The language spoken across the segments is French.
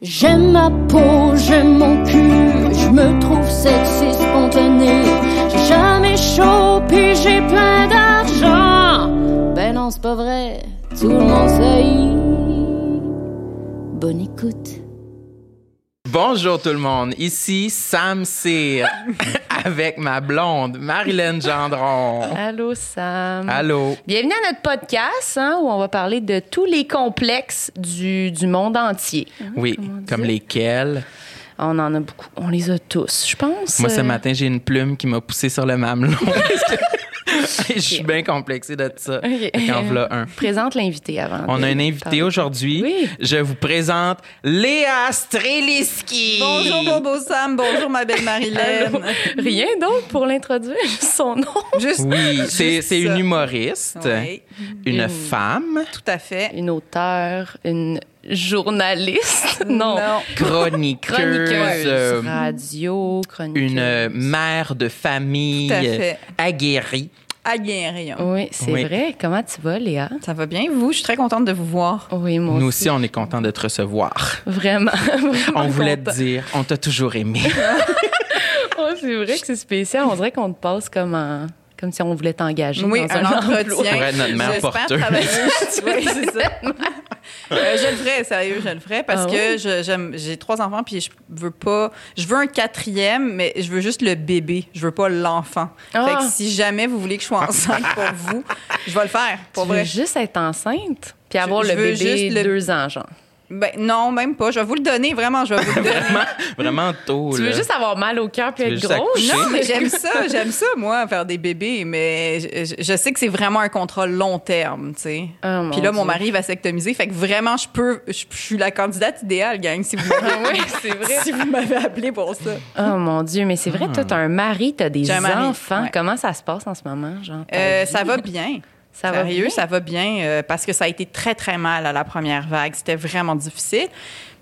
J'aime ma peau, j'aime mon cul, je me trouve sexy spontané. J'ai jamais chaud, Bonjour tout le monde, ici Sam Cyr avec ma blonde Marilyn Gendron. Allô, Sam. Allô. Bienvenue à notre podcast hein, où on va parler de tous les complexes du, du monde entier. Oui, comme lesquels? On en a beaucoup. On les a tous, je pense. Moi ce Euh, matin, j'ai une plume qui m'a poussé sur le mamelon. Je suis bien complexé de ça. Ok. Fait qu'en voilà un. Présente l'invité avant. On a un invité aujourd'hui. Oui. Je vous présente Léa Streliski. Bonjour Bobo Sam, bonjour ma belle Marilyn. Rien d'autre pour l'introduire, juste son nom. Juste Oui, c'est une humoriste, Oui, une, Une- femme, tout à fait. Une auteure, une journaliste. Non. chroniqueuse, Chroniqueuse. euh, Radio, chroniqueuse. une euh, mère de famille Tout à fait. aguerrie. Aguerri. Oui, c'est Oui. vrai. Comment tu vas, Léa? Ça va bien, vous? Je suis très contente de vous voir. Oui, moi Nous aussi. aussi, on est content de te recevoir. Vraiment. On vraiment voulait content. te dire, on t'a toujours aimé. Oh, c'est vrai que c'est spécial. On dirait qu'on te passe comme en- comme si on voulait t'engager Oui, dans un, un, entretien. Pour être notre mère porteuse. travailler. Oui, c'est ça. Euh, je le ferais, sérieux, je le ferais parce Ah que je- j'aime, j'ai trois enfants puis je veux pas, je veux un quatrième, mais je veux juste le bébé, je veux pas l'enfant. Ah. Fait que si jamais vous voulez que je sois enceinte pour vous, je vais le faire, pour Tu veux juste être enceinte puis avoir je le veux bébé juste le- deux ans, genre. Ben non, même pas. Je vais vous le donner, vraiment, je vais vous le donner. vraiment, vraiment tôt. Tu veux là. juste avoir mal au cœur puis être accoucher? Non, mais j'aime ça, j'aime ça, moi, faire des bébés, mais je, sais que c'est vraiment un contrat long terme, tu sais. Oh, mon Puis là, mon mari va sectomiser, fait que vraiment, je peux, je, je suis la candidate idéale, gang, si vous m'avez, Ah oui, c'est vrai. si vous m'avez appelé pour ça. Oh mon Dieu, mais c'est vrai, toi, t'as un mari, t'as des mari, enfants. ouais. Comment ça se passe en ce moment, genre? Euh, ça va bien. Ça va Sérieux, bien? ça va bien euh, parce que ça a été très, très mal à la première vague. C'était vraiment difficile.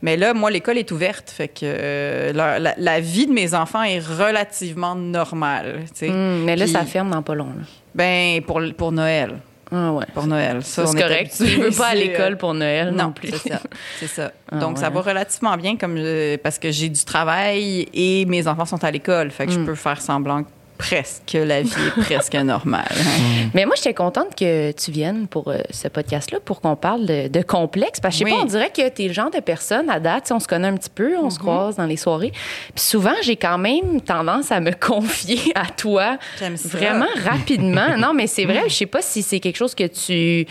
Mais là, moi, l'école est ouverte. Fait que euh, la, la- la vie de mes enfants est relativement normale. Hum, mais là, Puis- ça ferme dans pas long. là. Ben, pour, pour Noël. Ah ouais. Pour Noël. Ça, c'est est correct. Tu habitué. veux pas à euh, l'école pour Noël non, Non, plus. c'est ça. C'est ça. Ah Donc, ça va relativement bien comme parce que j'ai du travail et mes enfants sont à l'école. Fait que je peux faire semblant que presque que la vie est presque normale. hein. Mais moi, j'étais contente que tu viennes pour euh, ce podcast-là pour qu'on parle de, de complexe. Parce que je sais Oui. pas, on dirait que tu es le genre de personne à date, on se connaît un petit peu, on Mm-hmm. se croise dans les soirées. Puis souvent, j'ai quand même tendance à me confier à toi vraiment rapidement. non, mais c'est vrai, je sais pas si c'est quelque chose que tu.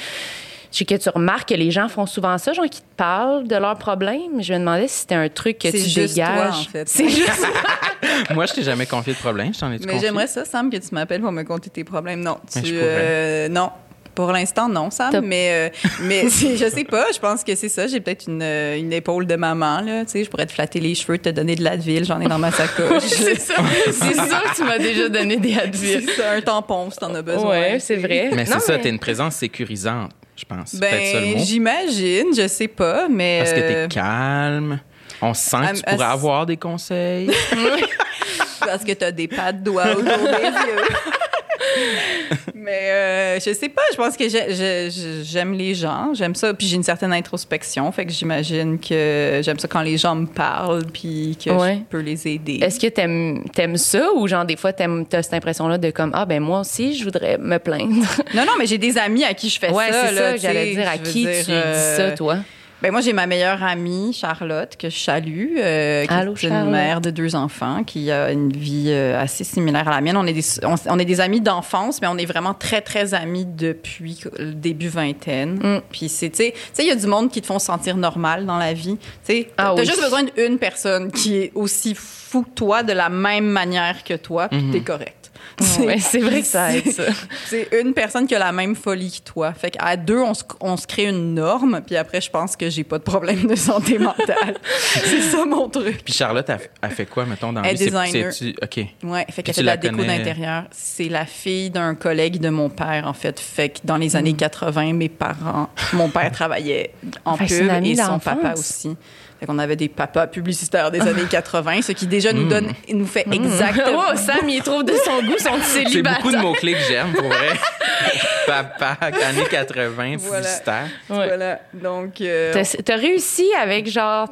Je sais que tu remarques que les gens font souvent ça, genre qui te parlent de leurs problèmes? Je me demandais si c'était un truc que C'est tu juste toi, dégages. en fait. C'est juste Moi, je t'ai jamais confié de problème. Je t'en ai-tu Mais confié? j'aimerais ça, Sam, que tu m'appelles pour me conter tes problèmes. Non, Mais tu, euh, non. Pour l'instant, non, Sam. T'as- Mais, euh, mais c'est- je sais pas. Je pense que c'est ça. J'ai peut-être une, euh, une épaule de maman. Là, tu sais, je pourrais te flatter les cheveux, te donner de l'Advil. J'en ai dans ma sacoche. c'est ça. C'est ça que tu m'as déjà donné des Advil. c'est ça, un tampon si t'en as besoin. Ouais, c'est vrai. Mais Non, c'est ça, mais- t'es une présence sécurisante, je pense. Ben, j'imagine, je sais pas, mais. Parce que euh, t'es calme. On sent que tu pourrais avoir des conseils. parce que t'as des pattes doigts autour des yeux. mais euh, je sais pas, je pense que j'ai- j'ai- j'ai- j'aime les gens, j'aime ça, puis j'ai une certaine introspection, fait que j'imagine que j'aime ça quand les gens me parlent, puis que Ouais. je peux les aider. Est-ce que t'aimes aimes ça ou genre des fois t'aimes t'as cette impression là de comme ah ben moi aussi je voudrais me plaindre. Non, non, mais j'ai des amis à qui je fais ouais ça. c'est là, ça j'allais dire à qui dire, tu euh, dis ça toi? Ben moi, j'ai ma meilleure amie, Charlotte, que je salue, euh, qui Allô, est une Charlotte. mère de deux enfants, qui a une vie euh, assez similaire à la mienne. On est des, on, on est des amis d'enfance, mais on est vraiment très, très amis depuis le début vingtaine. Mm. Puis c'est, tu sais, il y a du monde qui te font sentir normal dans la vie. Tu sais, Ah t'as oui. juste besoin d'une personne qui est aussi fou que toi, de la même manière que toi, puis Mhm. t'es correct. Ouais, c'est vrai que ça aide ça. C'est une personne qui a la même folie que toi. Fait qu'à deux, on se, on se crée une norme, puis après, je pense que j'ai pas de problème de santé mentale. c'est ça mon truc. Puis Charlotte, a, a fait quoi, mettons, dans la Elle est C'est- designer. c'est-tu- OK. Ouais, fait qu'elle tu fait de la la déco d'intérieur. C'est la fille d'un collègue de mon père, en fait. Fait que dans les années 80, mes parents, mon père travaillait en Fait que c'est une pub et son papa aussi. Fait qu'on avait des papas publicitaires des années 80, ce qui déjà nous donne, nous fait exactement. Oh, Sam, il trouve de son goût son C'est célibataire. beaucoup de mots-clés que j'aime, pour vrai. Papa, années 80, Voilà. publicitaire. Ouais. Voilà. Donc, euh, T'as réussi avec genre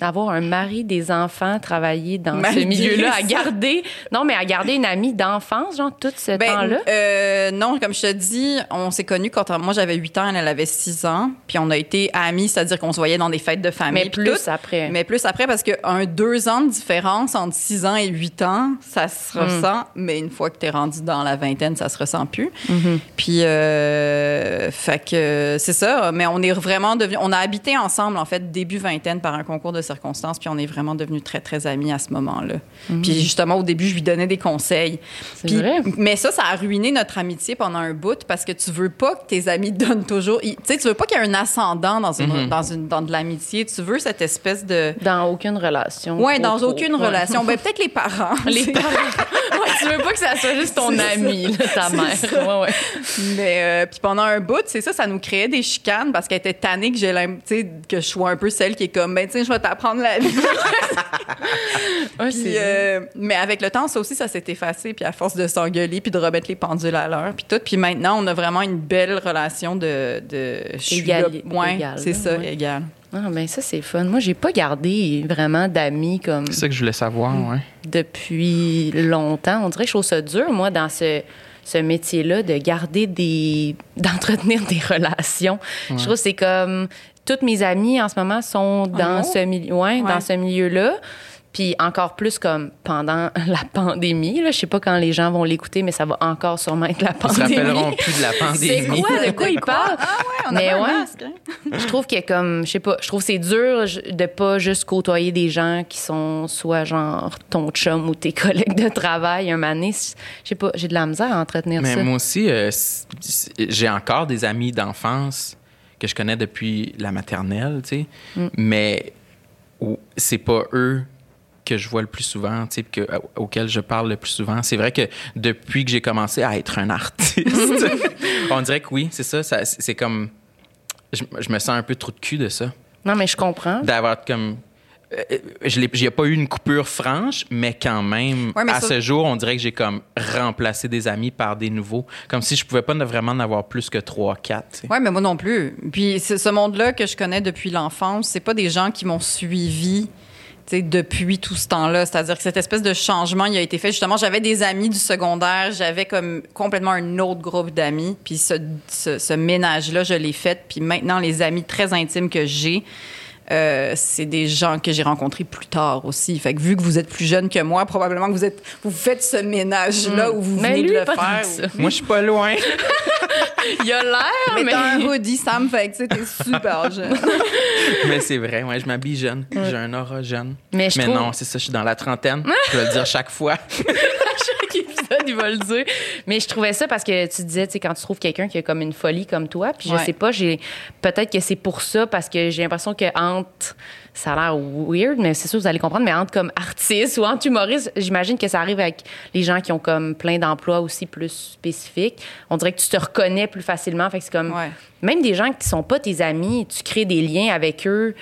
avoir un mari, des enfants, travailler dans ce milieu-là, à garder, non, mais à garder une amie d'enfance, genre, tout ce Ben, temps-là? euh, non, comme je te dis, on s'est connus quand moi j'avais 8 ans, elle, elle avait 6 ans. Puis on a été amis, c'est-à-dire qu'on se voyait dans des fêtes de famille. mais plus tout. après. Mais plus après, parce qu'un deux ans de différence entre 6 ans et 8 ans, ça Hmm. se ressent. Mais une fois que tu es rendu dans la vingtaine, ça se ressent plus. Mhm. Puis, euh, fait que c'est ça. Mais on est vraiment devenus. On a habité ensemble, en fait, début vingtaine par un concours de circonstances. Puis on est vraiment devenus très, très amis à ce moment-là. Puis justement, au début, je lui donnais des conseils. Mhm. Puis- vrai. Mais ça, ça a ruiné notre amitié pendant un bout parce que tu veux pas que tes amis te donnent toujours. Tu sais, tu veux pas qu'il y ait un ascendant dans, une, Mhm. dans, une, dans de l'amitié. Tu veux cette espèce de. Dans aucune relation. Trop, dans aucune Ouais. relation. Ben, peut-être les parents. Les parents. Ouais, tu veux pas que ça soit juste ton ami, là, ta mère. Ouais, ouais. Mais euh, puis pendant un bout, c'est ça, ça nous créait des chicanes parce qu'elle était tannée que j'ai que je sois un peu celle qui est comme ben sais, je vais t'apprendre la vie. Ouais, Puis, c'est- euh, mais avec le temps, ça aussi, ça s'est effacé. Puis à force de s'engueuler, puis de remettre les pendules à l'heure, puis tout. Puis maintenant, on a vraiment une belle relation de. de je suis là- Égali- ouais, égale, c'est ça, égal. Ah, ben ça, c'est fun. Moi, j'ai pas gardé vraiment d'amis comme C'est ça que je voulais savoir, ouais. depuis longtemps. On dirait que je trouve ça dur, moi, dans ce, ce métier-là, de garder des. d'entretenir des relations. Je trouve que c'est comme. Toutes mes amies en ce moment sont dans Oh. ce milieu, ouais, Ouais. dans ce milieu-là. Puis encore plus comme pendant la pandémie. Là. Je sais pas quand les gens vont l'écouter, mais ça va encore sûrement être la Ils se pandémie. rappelleront plus de la C'est pandémie. quoi? De quoi ils parlent? Ah ouais, on Mais a pas ouais. un masque. hein? je trouve que comme je sais pas je trouve c'est dur de pas juste côtoyer des gens qui sont soit genre ton chum ou tes collègues de travail un donné, je sais pas j'ai de la misère à entretenir Mais ça moi aussi, euh, j'ai encore des amis d'enfance que je connais depuis la maternelle, tu sais. Mm. Mais c'est pas eux que je vois le plus souvent, tu sais, que, auxquels je parle le plus souvent. C'est vrai que depuis que j'ai commencé à être un artiste, on dirait que oui, c'est ça, ça c'est comme... Je, je me sens un peu trop de cul de ça. non mais je comprends D'avoir comme... euh, Je n'ai pas eu une coupure franche, mais quand même, Ouais, mais à ça- ce jour, on dirait que j'ai comme remplacé des amis par des nouveaux. Comme si je pouvais pas vraiment en avoir plus que trois, quatre. tu sais. Ouais, mais moi non plus. Puis c'est ce monde-là que je connais depuis l'enfance, c'est pas des gens qui m'ont suivi depuis tout ce temps-là. C'est-à-dire que cette espèce de changement, il a été fait. Justement, j'avais des amis du secondaire, j'avais comme complètement un autre groupe d'amis. Puis ce, ce, ce ménage-là, je l'ai fait. Puis maintenant, les amis très intimes que j'ai, euh, c'est des gens que j'ai rencontrés plus tard aussi. Fait que vu que vous êtes plus jeune que moi, probablement que vous êtes, vous faites ce ménage-là où vous Mais venez lui, de le faire. ça. Moi, je suis pas loin. il a l'air Mais, mais, t'as un hoodie, Sam, fait que t'es super jeune. mais c'est vrai, ouais, je m'habille jeune. J'ai un aura jeune. Mais je mais trouve- non, c'est ça, je suis dans la trentaine. je vais le dire chaque fois. chaque épisode, il va le dire. Mais je trouvais ça parce que tu disais, tu sais, quand tu trouves quelqu'un qui a comme une folie comme toi, puis je Ouais. sais pas, j'ai peut-être que c'est pour ça parce que j'ai l'impression que entre ça a l'air weird, mais c'est sûr que vous allez comprendre, mais entre comme artiste ou entre humoriste, j'imagine que ça arrive avec les gens qui ont comme plein d'emplois aussi plus spécifiques. On dirait que tu te reconnais plus facilement. Fait que c'est comme Ouais. même des gens qui sont pas tes amis, tu crées des liens avec eux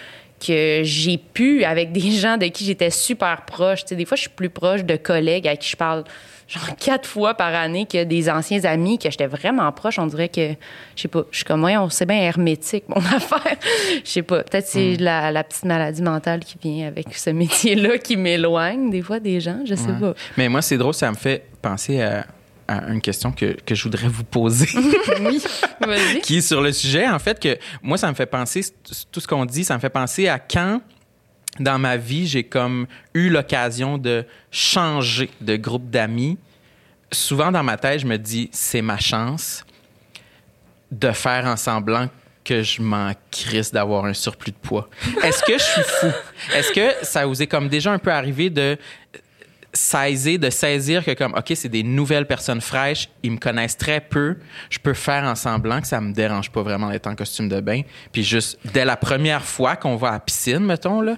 que j'ai pu avec des gens de qui j'étais super proche. Tu sais, des fois, je suis plus proche de collègues à qui je parle genre quatre fois par année que des anciens amis que j'étais vraiment proche. On dirait que, je sais pas, je suis comme, ouais, on sait bien hermétique, mon affaire. Je sais pas, peut-être c'est la, la petite maladie mentale qui vient avec ce métier-là qui m'éloigne des fois des gens, je sais Ouais. pas. Mais moi, c'est drôle, ça me fait penser à, à une question que, que je voudrais vous poser. Oui, vas-y. qui est sur le sujet, en fait, que moi, ça me fait penser, tout ce qu'on dit, ça me fait penser à quand, dans ma vie, j'ai comme eu l'occasion de changer de groupe d'amis. Souvent, dans ma tête, je me dis, c'est ma chance de faire en semblant que je m'en crisse d'avoir un surplus de poids. Est-ce que je suis fou? Est-ce que ça vous est comme déjà un peu arrivé de saisir, de saisir que comme, OK, c'est des nouvelles personnes fraîches, ils me connaissent très peu, je peux faire en semblant que ça me dérange pas vraiment d'être en costume de bain. Puis juste, dès la première fois qu'on va à la piscine, mettons, là,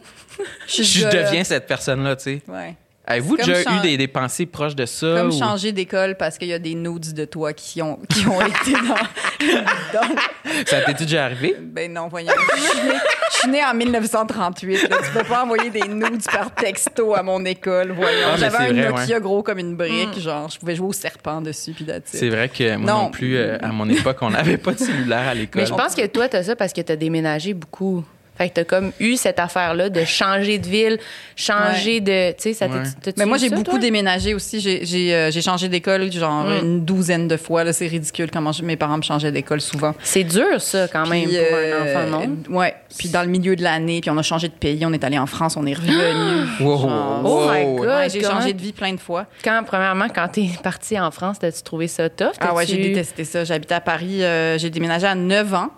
je, déjà- deviens cette personne-là, tu sais. Ouais. Avez-vous déjà eu des, des pensées proches de ça? Comme ou- changer d'école parce qu'il y a des nudes de toi qui ont, qui ont été dans, dans- Ça t'est déjà arrivé? Ben non, voyons. Je suis née, je suis née en 1938. là. Tu peux pas envoyer des nudes par texto à mon école, voyons. Ah, mais J'avais un vrai, Nokia gros comme une brique, genre, je pouvais jouer au serpent dessus, puis. C'est vrai que moi non, Non. plus, euh, à mon époque, on n'avait pas de cellulaire à l'école. Mais je pense que toi, t'as ça parce que t'as déménagé beaucoup. Fait que t'as comme eu cette affaire-là de changer de ville, changer de. Tu sais, ça Ouais. Mais moi, j'ai beaucoup toi? déménagé aussi. J'ai j'ai, euh, j'ai changé d'école genre Mm. une douzaine de fois. là. C'est ridicule comment je- mes parents me changeaient d'école souvent. C'est dur, ça, quand même, Puis, pour euh, un enfant, non? Ouais. Puis dans le milieu de l'année, puis on a changé de pays. On est allé en France, on est revenu. Wow. Genre, Oh my. God! Ouais, j'ai changé de vie plein de fois. Quand, premièrement, quand t'es parti en France, t'as-tu trouvé ça tough? Ah ouais, j'ai détesté ça. J'habitais à Paris. euh, j'ai déménagé à 9 ans.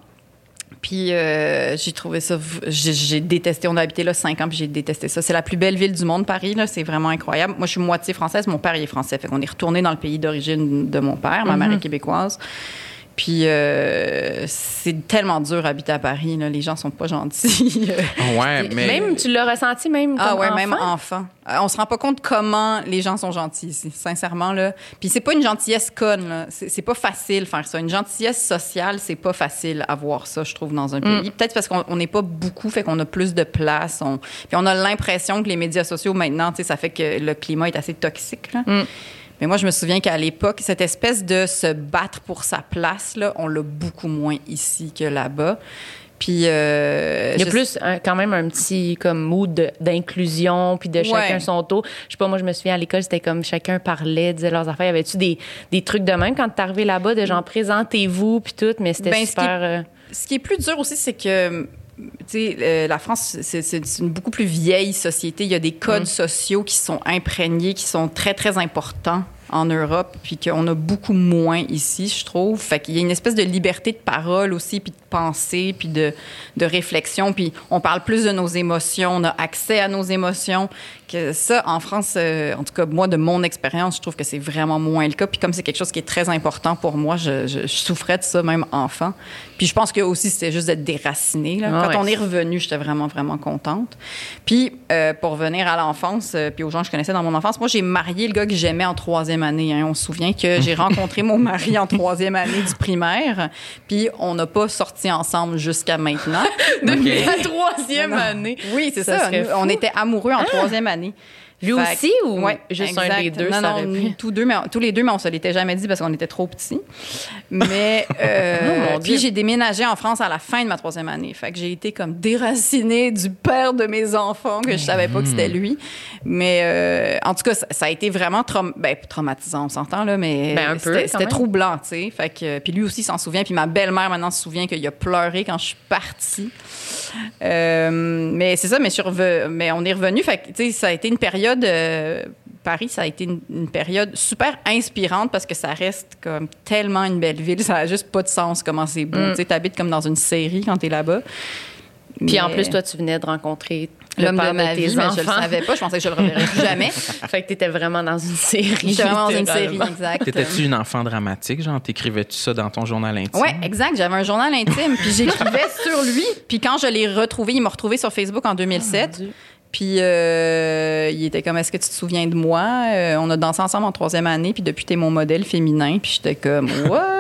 Puis euh, j'ai trouvé ça. J'ai détesté. On a habité là 5 ans, puis j'ai détesté ça. C'est la plus belle ville du monde, Paris. là. C'est vraiment incroyable. Moi, je suis moitié française. Mon père, il est français. Fait qu'on est retourné dans le pays d'origine de mon père. Ma mère est québécoise. Puis euh, c'est tellement dur habiter à Paris. Là. Les gens sont pas gentils. Ouais, mais. Même, tu l'as ressenti même Ah comme ouais, enfant? même enfant? Euh, On se rend pas compte comment les gens sont gentils ici, sincèrement là. Puis c'est pas une gentillesse conne là. C'est c'est pas facile faire ça. Une gentillesse sociale, c'est pas facile à voir ça, je trouve, dans un pays. Peut-être parce qu'on on n'est pas beaucoup, fait qu'on a plus de place. On... Puis on a l'impression que les médias sociaux maintenant, tu sais, ça fait que le climat est assez toxique là. Mais moi, je me souviens qu'à l'époque, cette espèce de se battre pour sa place, là, on l'a beaucoup moins ici que là-bas. Puis, euh, Il y a je- plus un- quand même un petit comme mood d'inclusion puis de chacun son tour. Je sais pas, moi je me souviens à l'école c'était comme chacun parlait, disait leurs affaires. Y avait-tu des, des trucs de même quand t'es arrivé là-bas de genre présentez-vous puis tout, mais c'était Ben, ce qui est- super. euh, Ce qui est plus dur aussi, c'est que euh, la France, c'est une beaucoup plus vieille société. Il y a des codes sociaux qui sont imprégnés, qui sont très, très importants en Europe, puis qu'on a beaucoup moins ici, je trouve. Fait qu'il y a une espèce de liberté de parole aussi, puis de pensée, puis de, de réflexion. Puis on parle plus de nos émotions, on a accès à nos émotions. Que ça, en France, euh, en tout cas, moi, de mon expérience, je trouve que c'est vraiment moins le cas. Puis comme c'est quelque chose qui est très important pour moi, je, je- je souffrais de ça, même enfant. Puis je pense que aussi, c'était juste d'être déraciné. Là. Ah Quand ouais. on est revenu, j'étais vraiment, vraiment contente. Puis euh, pour revenir à l'enfance, euh, puis aux gens que je connaissais dans mon enfance, moi, j'ai marié le gars que j'aimais en troisième année. hein. On se souvient que j'ai rencontré mon mari en troisième année du primaire. Puis on n'a pas sorti ensemble jusqu'à maintenant. Depuis la troisième Non, non. année. Oui, c'est Ça ça. serait Nous, on était amoureux en troisième année années. Lui Fait aussi que- ou ouais, juste un exact. des deux, Non, ça non, pu? tous deux, mais tous les deux, mais on se l'était jamais dit parce qu'on était trop petits. Mais euh, Oh, puis j'ai déménagé en France à la fin de ma troisième année. Fait que j'ai été comme déracinée du père de mes enfants que je savais pas que c'était Hmm. lui. Mais euh, en tout cas, ça, ça a été vraiment traum- ben, traumatisant, on s'entend là, mais Ben, un c'était troublant, tu sais. Fait que puis lui aussi s'en souvient. Puis ma belle-mère maintenant se souvient qu'il a pleuré quand je suis partie. Euh, mais c'est ça, mais, reve- mais on est revenu. Fait que, tu sais, ça a été une période. Euh, Paris, ça a été une, une période super inspirante parce que ça reste comme tellement une belle ville. Ça a juste pas de sens comment c'est beau. Mm. Tu sais, t'habites comme dans une série quand t'es là-bas. Puis en plus, toi, tu venais de rencontrer le l'homme de ma vie, mais je le savais pas. Je pensais que je le reverrais plus jamais. fait que t'étais vraiment dans une série. J'étais vraiment dans une série, exact. T'étais-tu une enfant dramatique? Genre, t'écrivais-tu ça dans ton journal intime? Ouais, exact. J'avais un journal intime, puis j'écrivais sur lui. Puis quand je l'ai retrouvé, il m'a retrouvé sur Facebook en 2007. Dieu. Puis euh, il était comme Est-ce que tu te souviens de moi? Euh, On a dansé ensemble en troisième année, puis depuis t'es mon modèle féminin. Puis j'étais comme What?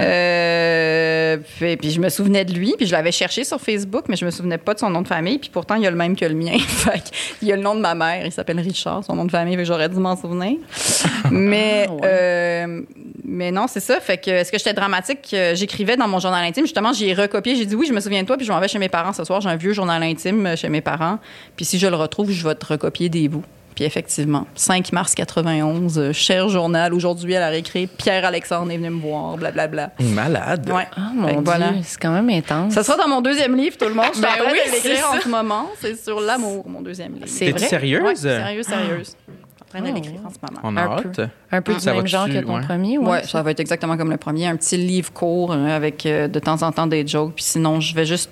Euh, puis, puis je me souvenais de lui, puis je l'avais cherché sur Facebook, mais je me souvenais pas de son nom de famille. Puis pourtant il a le même que le mien. il a le nom de ma mère. Il s'appelle Richard, son nom de famille. J'aurais dû m'en souvenir. mais Ah, ouais. euh, mais non, c'est ça. Fait que est-ce que j'étais dramatique? Euh, J'écrivais dans mon journal intime. Justement, j'ai recopié. J'ai dit oui, je me souviens de toi. Puis je m'en vais chez mes parents ce soir. J'ai un vieux journal intime chez mes parents. Puis si je le retrouve, je vais te recopier des bouts. Puis effectivement, 5 mars 91, euh, cher journal. Aujourd'hui, à la récré, Pierre-Alexandre est venu me voir, blablabla. Malade. Ouais. Ah, mon Dieu, voilà. c'est quand même intense. Ça sera dans mon deuxième livre, tout le monde. Je suis Ben en train oui, de l'écrire en ce moment. C'est sur l'amour, mon deuxième livre. C'est T'es-tu vrai? sérieuse? Ouais, sérieuse, sérieuse. Je suis en train de Oh. l'écrire en ce moment. On a Un hâte. peu. Un peu du Ça même genre que ton ouais. premier, ouais. Ouais, ça va être exactement comme le premier, un petit livre court euh, avec euh, de temps en temps des jokes. Puis sinon, je vais juste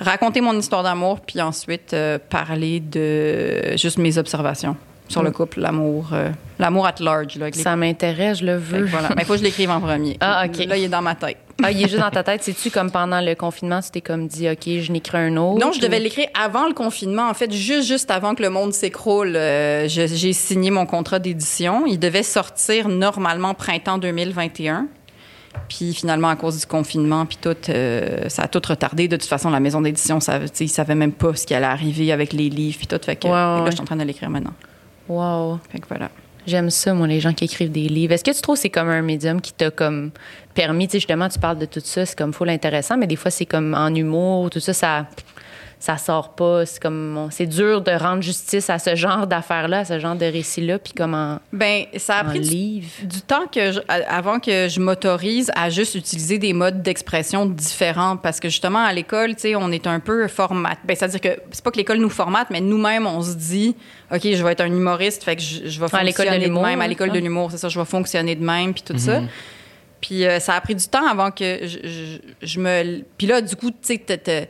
raconter mon histoire d'amour, puis ensuite euh, parler de juste mes observations sur le Mm. couple, l'amour, euh, l'amour at large. Là, Ça m'intéresse, je le veux. voilà. Mais il faut que je l'écrive en premier. Ah, OK. Là, il est dans ma tête. Ah, il est juste dans ta tête. C'est-tu comme pendant le confinement, tu t'es comme dit, OK, je n'écris un autre? Non, je devais l'écrire avant le confinement. En fait, juste, juste avant que le monde s'écroule, euh, j'ai signé mon contrat d'édition. Il devait sortir normalement printemps 2021. Puis finalement, à cause du confinement, puis tout, euh, ça a tout retardé. De toute façon, la maison d'édition, ça, ils savaient même pas ce qui allait arriver avec les livres, puis tout. Fait que que là, ouais. je suis en train de l'écrire maintenant. Wow. Fait que voilà. J'aime ça, moi, les gens qui écrivent des livres. Est-ce que tu trouves que c'est comme un médium qui t'a comme permis, tu sais, justement, tu parles de tout ça, c'est comme full intéressant, mais des fois, c'est comme en humour, tout ça, ça, ça sort pas. C'est comme, c'est dur de rendre justice à ce genre d'affaires-là, à ce genre de récits-là, puis comme en, Ben, ça a pris du, livre. du temps que je- à- avant que je m'autorise à juste utiliser des modes d'expression différents parce que justement à l'école, tu sais, on est un peu format. Ben, c'est-à-dire que c'est pas que l'école nous formate, mais nous-mêmes on se dit OK, je vais être un humoriste, fait que je, je vais À l'école de fonctionner de, l'humour, même à hein, l'école de l'humour, c'est ça, je vais fonctionner de même puis tout ça. Puis euh, ça a pris du temps avant que je, je- je me puis là du coup, tu sais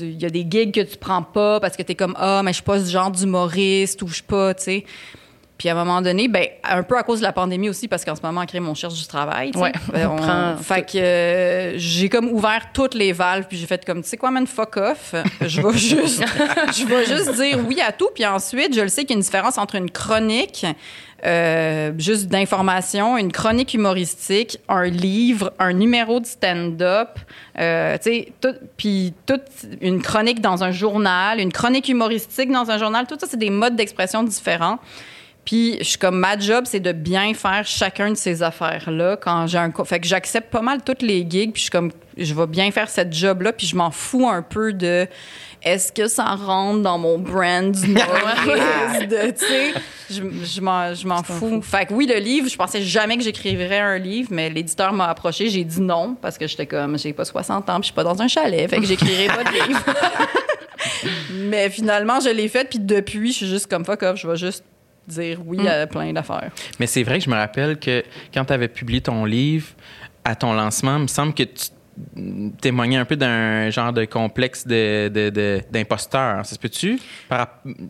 il y a des gigs que tu prends pas parce que tu es comme ah mais je suis pas ce genre d'humoriste ou je suis pas tu sais. Puis à un moment donné ben un peu à cause de la pandémie aussi parce qu'en ce moment en crime on cherche du travail. Ouais, Ben, on prend fait que euh, j'ai comme ouvert toutes les valves puis j'ai fait comme tu sais quoi man fuck off. Je vais juste je vais juste dire oui à tout puis ensuite je le sais qu'il y a une différence entre une chronique euh, juste d'information, une chronique humoristique, un livre, un numéro de stand-up, euh, tout- puis toute une chronique dans un journal, une chronique humoristique dans un journal, tout ça, c'est des modes d'expression différents. Puis, je suis comme, ma job, c'est de bien faire chacun de ces affaires-là quand j'ai un... Fait que j'accepte pas mal toutes les gigs, puis je suis comme, je vais bien faire cette job-là, puis je m'en fous un peu de est-ce que ça rentre dans mon brand de, tu sais, je, je m'en, fous. Fait que oui, le livre, je pensais jamais que j'écrirais un livre, mais l'éditeur m'a approché, j'ai dit non, parce que j'étais comme, j'ai pas 60 ans, puis je suis pas dans un chalet, fait que j'écrirai pas de livre. mais finalement, je l'ai fait, puis depuis, je suis juste comme fuck off, je vais juste dire oui à plein d'affaires. Mais c'est vrai que je me rappelle que quand tu avais publié ton livre, à ton lancement, il me semble que tu témoignais un peu d'un genre de complexe de, de- de- d'imposteur. Ça se peut-tu?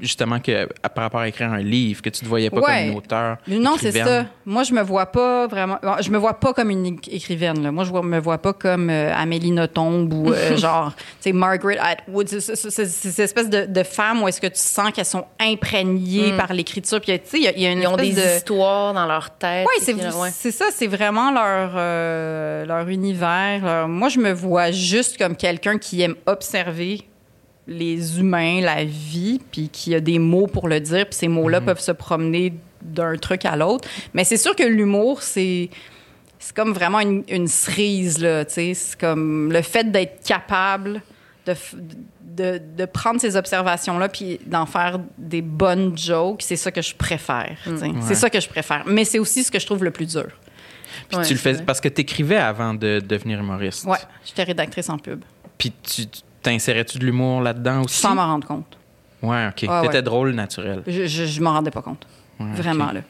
Justement, que, par rapport à écrire un livre, que tu te voyais pas Ouais. comme une auteure. Non, c'est écrivaine? ça. Moi, je me vois pas vraiment. bon, Je me vois pas comme une écrivaine. Là. Moi, je me vois pas comme euh, Amélie Nothomb ou euh, genre, tu sais, Margaret Atwood. C'est- C'est c'est- c'est cette espèce de, de femme où est-ce que tu sens qu'elles sont imprégnées par l'écriture. Puis, tu sais, il y a- il y, a une Ils ont des de. histoires dans leur tête. Oui, c'est ouais. c'est ça, c'est vraiment leur, euh, leur univers. leur- Moi, je me vois juste comme quelqu'un qui aime observer les humains, la vie, puis qui a des mots pour le dire, puis ces mots-là peuvent se promener d'un truc à l'autre. Mais c'est sûr que l'humour, c'est c'est comme vraiment une, une cerise, là, tu sais. C'est comme le fait d'être capable de, de, de prendre ces observations-là puis d'en faire des bonnes jokes, c'est ça que je préfère, sais. C'est ça que je préfère. Mais c'est aussi ce que je trouve le plus dur. Puis Ouais, tu le fais vrai. parce que tu écrivais avant de devenir humoriste. Ouais, j'étais rédactrice en pub. Puis tu tu- t'insérais-tu de l'humour là-dedans aussi? Sans m'en rendre compte. Ouais, OK. Ouais, T'étais ouais. drôle naturel. Je, je, je m'en rendais pas compte. Ouais, Vraiment, là.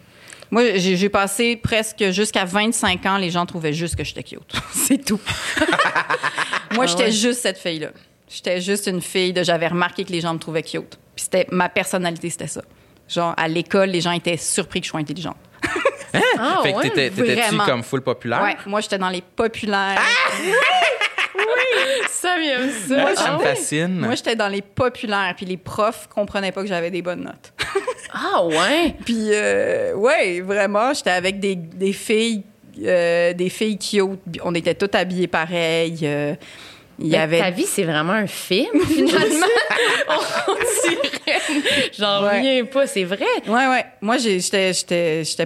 Moi, j'ai passé presque jusqu'à 25 ans, les gens trouvaient juste que j'étais cute. c'est tout. Moi, j'étais ouais. juste cette fille-là. J'étais juste une fille de j'avais remarqué que les gens me trouvaient cute. Puis c'était ma personnalité, c'était ça. Genre, à l'école, les gens étaient surpris que je sois intelligente. Ah, fait que ouais? t'étais- t'étais-tu comme full populaire? Ouais, moi, j'étais dans les populaires. Ça, j'aime ça. Ouais, ça Ah me fascine. Moi, j'étais dans les populaires. Puis les profs comprenaient pas que j'avais des bonnes notes. Ah, ouais? Puis, euh, ouais, vraiment, j'étais avec des, des filles, euh, des filles cute. On était toutes habillées pareil. euh, il y Mais avait. Ta vie, c'est vraiment un film, finalement. On dirait. J'en Ouais. reviens pas, c'est vrai. Ouais, ouais. Moi, j'étais,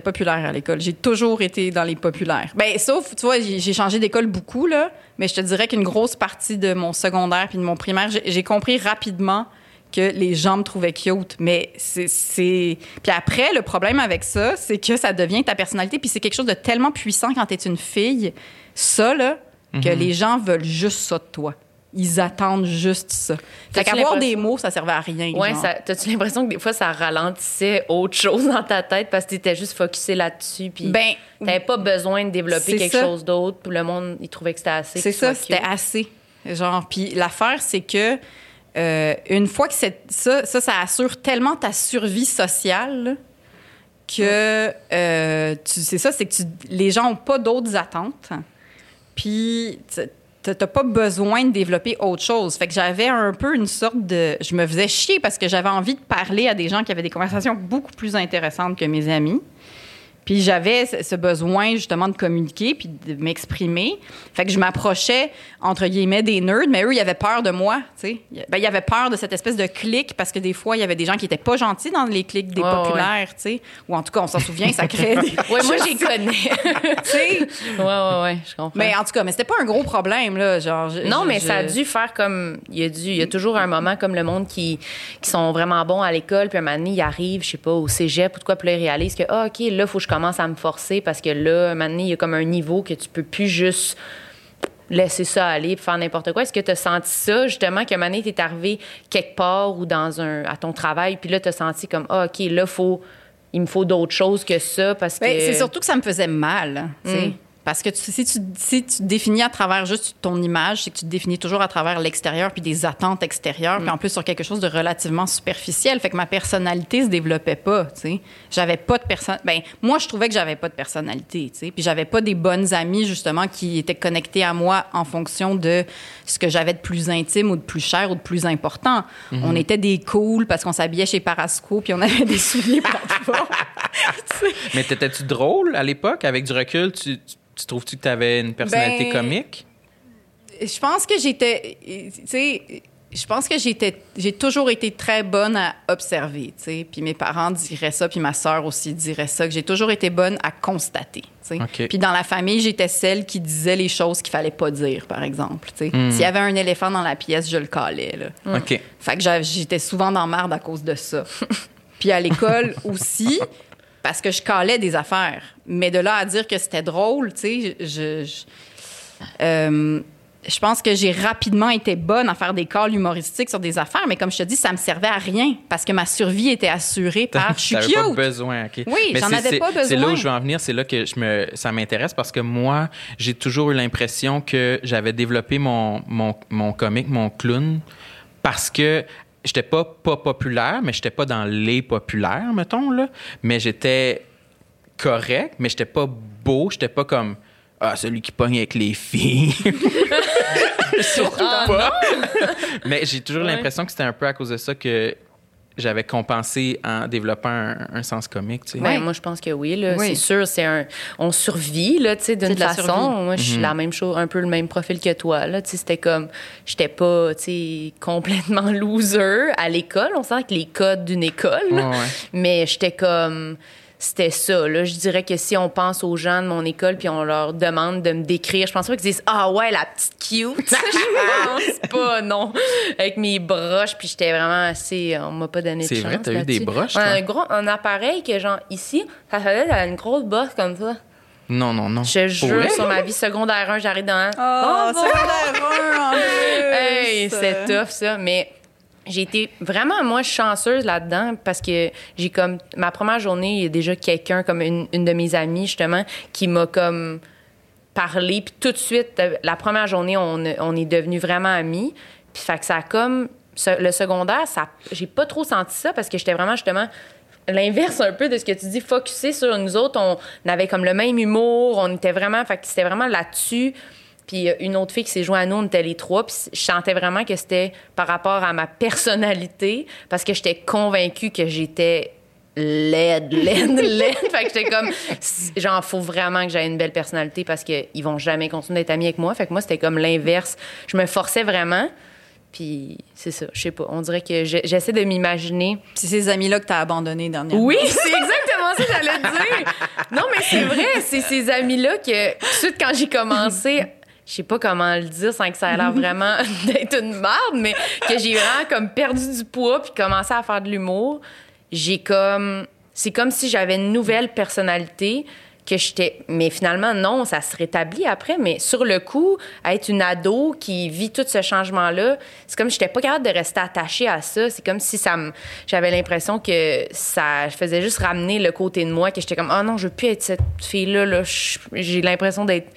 populaire à l'école. J'ai toujours été dans les populaires. Ben, sauf, tu vois, j'ai changé d'école beaucoup, là. Mais je te dirais qu'une grosse partie de mon secondaire puis de mon primaire, j'ai compris rapidement que les gens me trouvaient cute. Mais c'est, c'est... Puis après, le problème avec ça, c'est que ça devient ta personnalité. Puis c'est quelque chose de tellement puissant quand t'es une fille. Ça, là, que les gens veulent juste ça de toi. Ils attendent juste ça. Fait qu'avoir des mots, ça servait à rien. Ouais, t'as-tu l'impression que des fois, ça ralentissait autre chose dans ta tête parce que t'étais juste focusé là-dessus, puis Ben, t'avais pas besoin de développer quelque ça. chose d'autre, puis le monde, il trouvait que c'était assez. C'est ça, c'était assez. Genre, puis l'affaire, c'est que euh, une fois que c'est ça, ça, ça assure tellement ta survie sociale là, que euh, tu c'est ça, c'est que tu, les gens ont pas d'autres attentes. Puis t'as pas besoin de développer autre chose. Fait que j'avais un peu une sorte de, je me faisais chier parce que j'avais envie de parler à des gens qui avaient des conversations beaucoup plus intéressantes que mes amis. Puis j'avais ce besoin justement de communiquer puis de m'exprimer. Fait que je m'approchais entre guillemets des nerds, mais eux ils avaient peur de moi, tu sais. Ben ils avaient peur de cette espèce de clique parce que des fois il y avait des gens qui étaient pas gentils dans les clics des Ouais, ouais. populaires, tu sais. Ou en tout cas on s'en souvient, ça créait des Ouais, moi, j'y connais. tu sais. ouais, ouais, ouais, je comprends. Mais en tout cas, mais c'était pas un gros problème là, genre. je- Non, je- mais ça a dû faire comme. Il y a, dû, il y a toujours un moment comme le monde qui, qui sont vraiment bons à l'école, puis un moment donné, ils arrivent, je sais pas, au cégep ou de quoi, puis là, ils réalisent que, ah, OK, là, faut que je commence à me forcer parce que là, donné, il y a comme un niveau que tu peux plus juste laisser ça aller puis faire n'importe quoi. Est-ce que tu as senti ça, justement, qu'un moment donné, tu es arrivé quelque part ou dans un, à ton travail, puis là, tu as senti comme, ah, OK, là, faut, il me faut d'autres choses que ça parce que. Ben, c'est surtout que ça me faisait mal. Mm. Parce que tu- si, tu, si tu définis à travers juste ton image, c'est que tu te définis toujours à travers l'extérieur puis des attentes extérieures, Mm. puis en plus sur quelque chose de relativement superficiel. Fait que ma personnalité se développait pas, tu sais. J'avais pas de personne. Ben, moi, je trouvais que j'avais pas de personnalité, tu sais. Puis j'avais pas des bonnes amies, justement, qui étaient connectées à moi en fonction de ce que j'avais de plus intime ou de plus cher ou de plus important. Mm-hmm. On était des cools parce qu'on s'habillait chez Parasco puis on avait des souliers plateformes. Mais t'étais-tu drôle à l'époque? Avec du recul, tu, tu, tu trouves-tu que tu avais une personnalité Ben, comique? Je pense que j'étais, tu sais, je pense que j'étais, j'ai toujours été très bonne à observer, tu sais. Puis mes parents diraient ça, puis ma sœur aussi dirait ça, que j'ai toujours été bonne à constater, tu sais. Puis dans la famille, j'étais celle qui disait les choses qu'il fallait pas dire, par exemple, tu sais. Hmm. S'il y avait un éléphant dans la pièce, je le calais, là. OK. Fait que j'étais souvent dans marde à cause de ça. Puis à l'école aussi, parce que je calais des affaires. Mais de là à dire que c'était drôle, tu sais, je, je, euh, je pense que j'ai rapidement été bonne à faire des calls humoristiques sur des affaires, mais comme je te dis, ça me servait à rien parce que ma survie était assurée par je suis T'avais pas cute. besoin, OK. Oui, j'en avais pas C'est là besoin. où je veux en venir, c'est là que je me, ça m'intéresse parce que moi, j'ai toujours eu l'impression que j'avais développé mon, mon, mon comique, mon clown, parce que j'étais pas, pas populaire, mais j'étais pas dans les populaires, mettons, là. Mais j'étais correct, mais j'étais pas beau, j'étais pas comme ah, celui qui pogne avec les filles. Surtout pas. mais j'ai toujours Ouais. l'impression que c'était un peu à cause de ça que j'avais compensé en développant un, un sens comique, tu sais. Ben, Ouais. moi, je pense que oui. Là, Oui. C'est sûr, c'est un. On survit, là, tu sais, d'une C'est de la façon. survie. Moi, je suis la même chose, un peu le même profil que toi, là. Tu sais, c'était comme. J'étais pas, tu sais, complètement loser à l'école. On sent que les codes d'une école. Ouais, ouais. Mais j'étais comme. C'était ça, là. Je dirais que si on pense aux gens de mon école puis on leur demande de me décrire, je pense pas qu'ils disent Ah ouais, la petite cute. je pense pas, non. Avec mes broches, puis j'étais vraiment assez. On m'a pas donné de C'est vrai, t'as eu des broches, un gros un appareil que genre ici ça faisait une grosse bosse comme ça Non, non, non. je jure vrai? sur ma vie secondaire 1 j'arrive dans Oh, Bravo! secondaire un, en plus. hey c'est tough ça mais j'ai été vraiment moi chanceuse là-dedans parce que j'ai comme ma première journée il y a déjà quelqu'un comme une, une de mes amies justement qui m'a comme parlé. Puis tout de suite euh, la première journée on, on est devenus vraiment amis puis fait que ça a comme le secondaire ça j'ai pas trop senti ça parce que j'étais vraiment justement l'inverse un peu de ce que tu dis focusé sur nous autres. On avait comme le même humour on était vraiment fait que c'était vraiment là-dessus puis a une autre fille qui s'est jointe à nous, on était les trois. Puis je sentais vraiment que c'était par rapport à ma personnalité, parce que j'étais convaincue que j'étais laide, laide, laide. fait que j'étais comme, genre, faut vraiment que j'aie une belle personnalité parce qu'ils vont jamais continuer d'être amis avec moi. Fait que moi, c'était comme l'inverse. Je me forçais vraiment. Puis c'est ça, je sais pas. On dirait que je- j'essaie de m'imaginer C'est ces amis-là que t'as abandonnés dernièrement. oui, c'est exactement ça que j'allais te dire. Non, mais c'est vrai, c'est ces amis-là que, tout de suite, quand j'ai commencé, je sais pas comment le dire sans que ça ait l'air vraiment d'être une merde, mais que j'ai vraiment comme perdu du poids puis commencé à faire de l'humour, j'ai comme. C'est comme si j'avais une nouvelle personnalité que j'étais. Mais finalement, non, ça se rétablit après. Mais sur le coup, être une ado qui vit tout ce changement-là, c'est comme si j'étais pas capable de rester attachée à ça. C'est comme si ça me. J'avais l'impression que ça faisait juste ramener le côté de moi, que j'étais comme, oh non, je veux plus être cette fille-là. Là. Je- J'ai l'impression d'être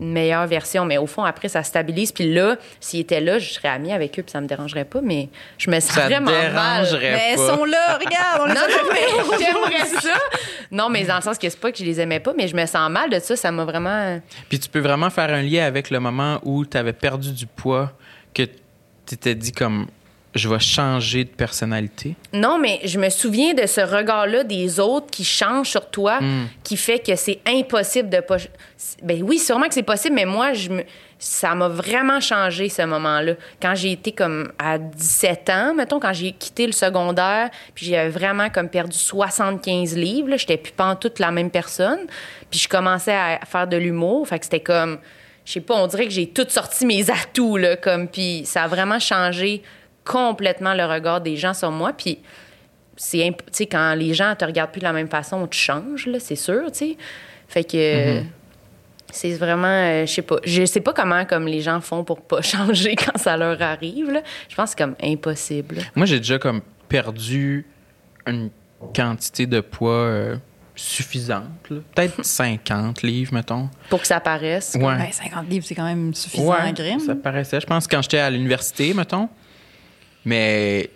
une meilleure version. Mais au fond, après, ça stabilise. Puis là, s'ils étaient là, je serais amie avec eux, puis ça me dérangerait pas. Mais je me sens vraiment mal. dérangerait Mais elles sont là, regarde, on les Non, a non, mais j'aimerais ça. Non, mais dans le sens que c'est pas que je les aimais pas, mais je me sens mal de ça. Ça m'a vraiment. Puis tu peux vraiment faire un lien avec le moment où tu avais perdu du poids, que tu t'es dit comme je vais changer de personnalité. Non, mais je me souviens de ce regard-là des autres qui changent sur toi, Hmm. qui fait que c'est impossible de pas. Ben oui, sûrement que c'est possible, mais moi, je me... ça m'a vraiment changé ce moment-là. Quand j'ai été comme à 17 ans, mettons, quand j'ai quitté le secondaire, puis j'ai vraiment comme perdu 75 livres, j'étais plus toute la même personne, puis je commençais à faire de l'humour, fait que c'était comme. Je sais pas, on dirait que j'ai tout sorti mes atouts, là, comme, puis ça a vraiment changé complètement le regard des gens sur moi, puis c'est imp- quand les gens te regardent plus de la même façon tu changes là c'est sûr tu sais fait que c'est vraiment euh, je sais pas je sais pas comment comme les gens font pour pas changer quand ça leur arrive là. je pense que c'est comme impossible. Moi, j'ai déjà comme perdu une quantité de poids euh, suffisante. là. Peut-être 50 livres, mettons. pour que ça paraisse Ouais. Ben, 50 livres, c'est quand même suffisant Ouais, à ça paraissait. Je pense quand j'étais à l'université, mettons. Mais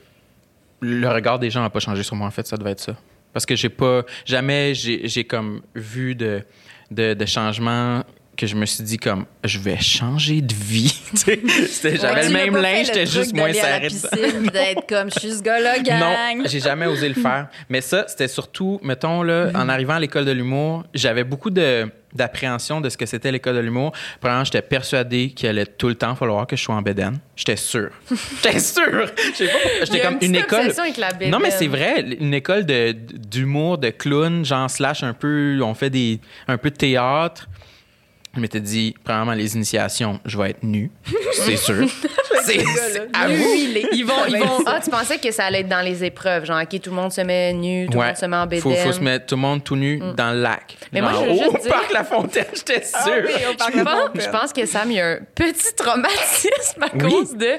le regard des gens n'a pas changé sur moi, en fait, ça devait être ça. Parce que j'ai pas. Jamais j'ai comme vu de, de changement que je me suis dit comme je vais changer de vie. C'était- J'avais le même linge, j'étais juste moins serré. d'être comme je suis ce gars-là, gang. Non, j'ai jamais osé le faire. Mais ça, c'était surtout, mettons, là, en arrivant à l'école de l'humour, j'avais beaucoup de d'appréhension de ce que c'était l'école de l'humour. Premièrement, j'étais persuadé qu'il allait tout le temps falloir que je sois en bédaine. J'étais sûr. J'étais sûr. J'étais comme une une école. avec la Non, mais c'est vrai. Une école de- d'humour, de clown, genre slash un peu. On fait des, un peu de théâtre. Je m'étais dit, premièrement, les initiations, je vais être nu. C'est sûr. c'est c'est- avoue. ils vont ils vont ah tu pensais que ça allait être dans les épreuves genre ok tout le monde se met nu tout le Ouais. monde se met en bédaine Faut, faut se mettre tout le monde tout nu dans le lac. Mais moi, je veux au juste dire- parc La Fontaine, j'étais sûr. Je pense, je pense que Sam, il y a un petit traumatisme à Oui. cause de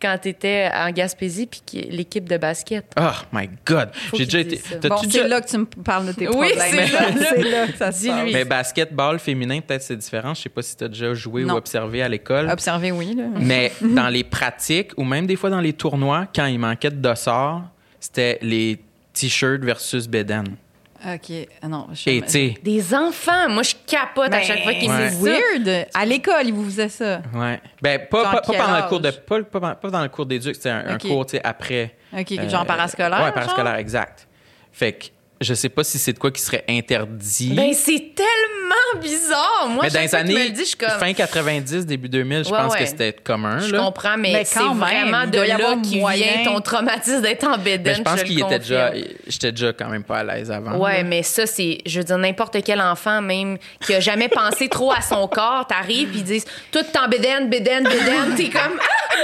quand tu étais en Gaspésie puis l'équipe de basket. Oh my God. J'ai déjà été. Bon, déjà- c'est là que tu me parles de tes Oui, problèmes. c'est là, là. C'est là que ça se passe. Mais basketball féminin, peut-être c'est différent. Je sais pas si tu as déjà joué Non. ou observé à l'école. Observer, oui. Là. Mais dans les pratiques ou même des fois dans les tournois, quand il manquait de dossard, c'était les t-shirts versus Beden. OK. Ah Non, je Et tu sais, Des enfants, moi je capote à chaque fois qu'ils Ouais. me disent ça. weird. À l'école, ils vous faisaient ça. ouais. Ben, pas, pas, pendant le cours de. Pas, pas- pas dans le cours d'éduc, c'était un, un cours, tu sais, après. OK, Euh, genre parascolaire. Ouais, parascolaire, exact. Fait que je sais pas si c'est de quoi qui serait interdit. Ben c'est tellement bizarre. Moi, mais dans les me le dit, je suis comme fin 90, début 2000, je Ouais, pense ouais. que c'était commun. je là. comprends, mais, Mais c'est vraiment de là qui moyen. vient ton traumatisme d'être en bédaine. Mais je pense qu'il était déjà, j'étais déjà quand même pas à l'aise avant. Ouais, là. mais ça, c'est, je veux dire, n'importe quel enfant, même, qui a jamais pensé trop à son corps, t'arrives, puis ils disent, tout en bédaine, bédaine, bédaine, t'es comme,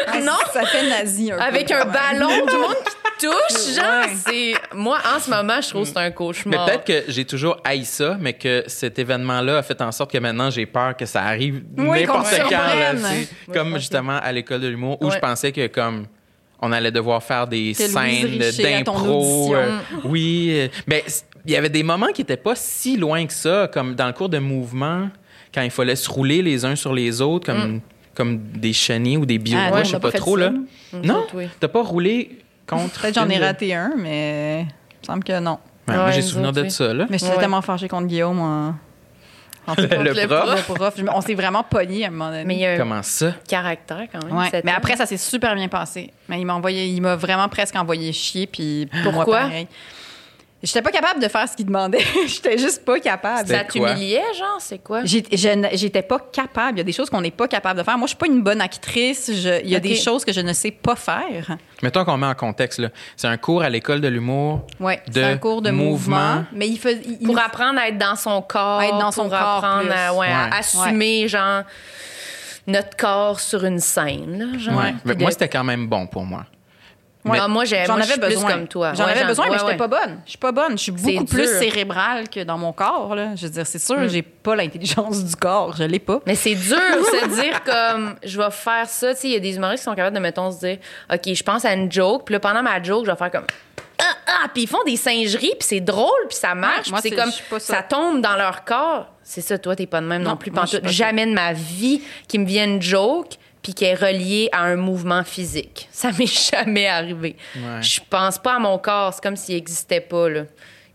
ah, non! Ça fait nazi un peu. Avec un ballon, tout le monde qui touche, genre, Ouais. c'est. Moi, en ce moment, je trouve que c'est un Mais cauchemar. peut-être que j'ai toujours haï ça, mais que cet événement-là a fait en sorte que maintenant j'ai peur que ça arrive Oui, n'importe quand. là, comme justement à l'école de l'humour où Ouais. je pensais que comme on allait devoir faire des Que scènes d'impro. euh, oui, euh, mais c- il y avait des moments qui étaient pas si loin que ça, comme dans le cours de mouvement, quand il fallait se rouler les uns sur les autres, comme, comme des chenilles ou des bio. Ah, non, je sais pas trop, là. Non, t'as pas roulé contre. Peut-être j'en ai raté un, mais il me semble que non. Ouais, moi, j'ai souvenir autres, de oui. ça, là. Mais j'étais Ouais. tellement fâchée contre Guillaume en, cas, Le le prof. le prof. Je- On s'est vraiment pogné à un moment donné. Mais il y a un Comment ça? caractère quand même. Ouais. Mais après, ça s'est super bien passé. Mais il m'a envoyé, il m'a vraiment presque envoyé chier. Puis pour moi, Pourquoi? pareil. J'étais pas capable de faire ce qu'il demandait. J'étais juste pas capable. ça t'humiliait, genre, c'est quoi? J'étais pas capable. Il y a des choses qu'on n'est pas capable de faire. Moi, je suis pas une bonne actrice. Je- il y a des choses que je ne sais pas faire. Mettons qu'on met en contexte, là. C'est un cours à l'école de l'humour. Ouais, De c'est un cours de mouvement. mouvement. Mais il fait. il- il Pour apprendre à être dans son corps. À être dans son pour corps apprendre plus. à, ouais, à Ouais. assumer, genre, notre corps sur une scène, là, genre. Ouais. Puis Mais de- Moi, c'était quand même bon pour moi. Ouais. Moi, J'en avais plus besoin. comme toi. J'en Ouais, avais besoin, mais j'étais ouais. pas bonne. Je suis pas bonne. Je suis C'est beaucoup plus cérébrale que dans mon corps. Là. Je veux dire, c'est sûr, Mm. j'ai pas l'intelligence du corps. Je l'ai pas. Mais c'est dur de se dire comme je vais faire ça. Tu sais, il y a des humoristes qui sont capables de, mettons, se dire OK, je pense à une joke, puis là, pendant ma joke, je vais faire comme ah, ah, puis ils font des singeries, puis c'est drôle, puis ça marche, Ouais, c'est comme ça. ça. tombe dans leur corps. C'est ça, toi, t'es pas de même non, Non, plus. moi, pas. Jamais de ma vie qui me vienne une joke puis qui est reliée à un mouvement physique. Ça m'est jamais arrivé. Ouais. Je pense pas à mon corps, c'est comme s'il existait pas là.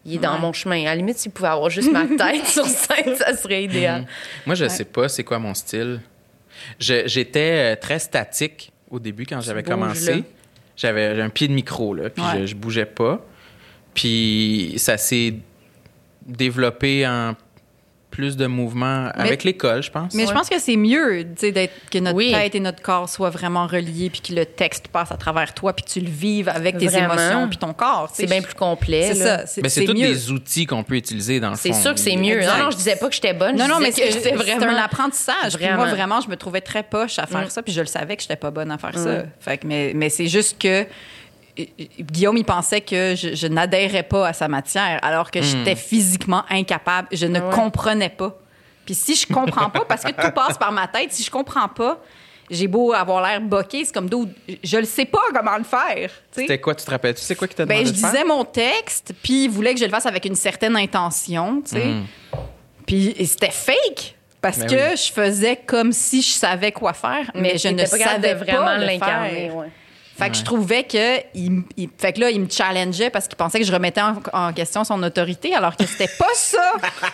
Il est dans Ouais. mon chemin. À la limite, s'il pouvait avoir juste ma tête sur scène, ça serait idéal. Moi, je sais pas c'est quoi mon style. J'étais euh, très statique au début quand j'avais commencé. J'avais un pied de micro, là, puis Ouais. je, je bougeais pas. Puis ça s'est développé en plus de mouvement avec l'école, je pense. Mais je pense que c'est mieux, tu sais, d'être que notre Oui. tête et notre corps soient vraiment reliés, puis que le texte passe à travers toi, puis que tu le vives avec tes Vraiment. émotions, puis ton corps. C'est bien plus complet. C'est là. ça. C'est c'est c'est tous des outils qu'on peut utiliser dans le fond. C'est sûr que c'est mieux. Exact. Non, non, je disais pas que j'étais bonne. Non, je non, mais c'est vraiment. un apprentissage. Puis moi, Vraiment. vraiment, je me trouvais très poche à faire ça, puis je le savais que j'étais pas bonne à faire ça. Fait que, mais mais c'est juste que Guillaume, il pensait que je, je n'adhérais pas à sa matière, alors que j'étais physiquement incapable. Je ne Ouais. comprenais pas. Puis si je comprends pas, parce que tout passe par ma tête, si je comprends pas, j'ai beau avoir l'air boqué, c'est comme d'où je le sais pas comment le faire. tu sais. C'était quoi, tu te rappelles? Tu sais quoi qui t'a Ben, demandé je de faire? disais mon texte, puis il voulait que je le fasse avec une certaine intention, tu sais. Mm. Puis et c'était fake. Parce Ben que oui. je faisais comme si je savais quoi faire, mais, je ne pas savais vraiment pas le l'incarner. ouais. Fait que je trouvais que il, il- fait que là il me challengeait parce qu'il pensait que je remettais en, en question son autorité alors que c'était pas ça.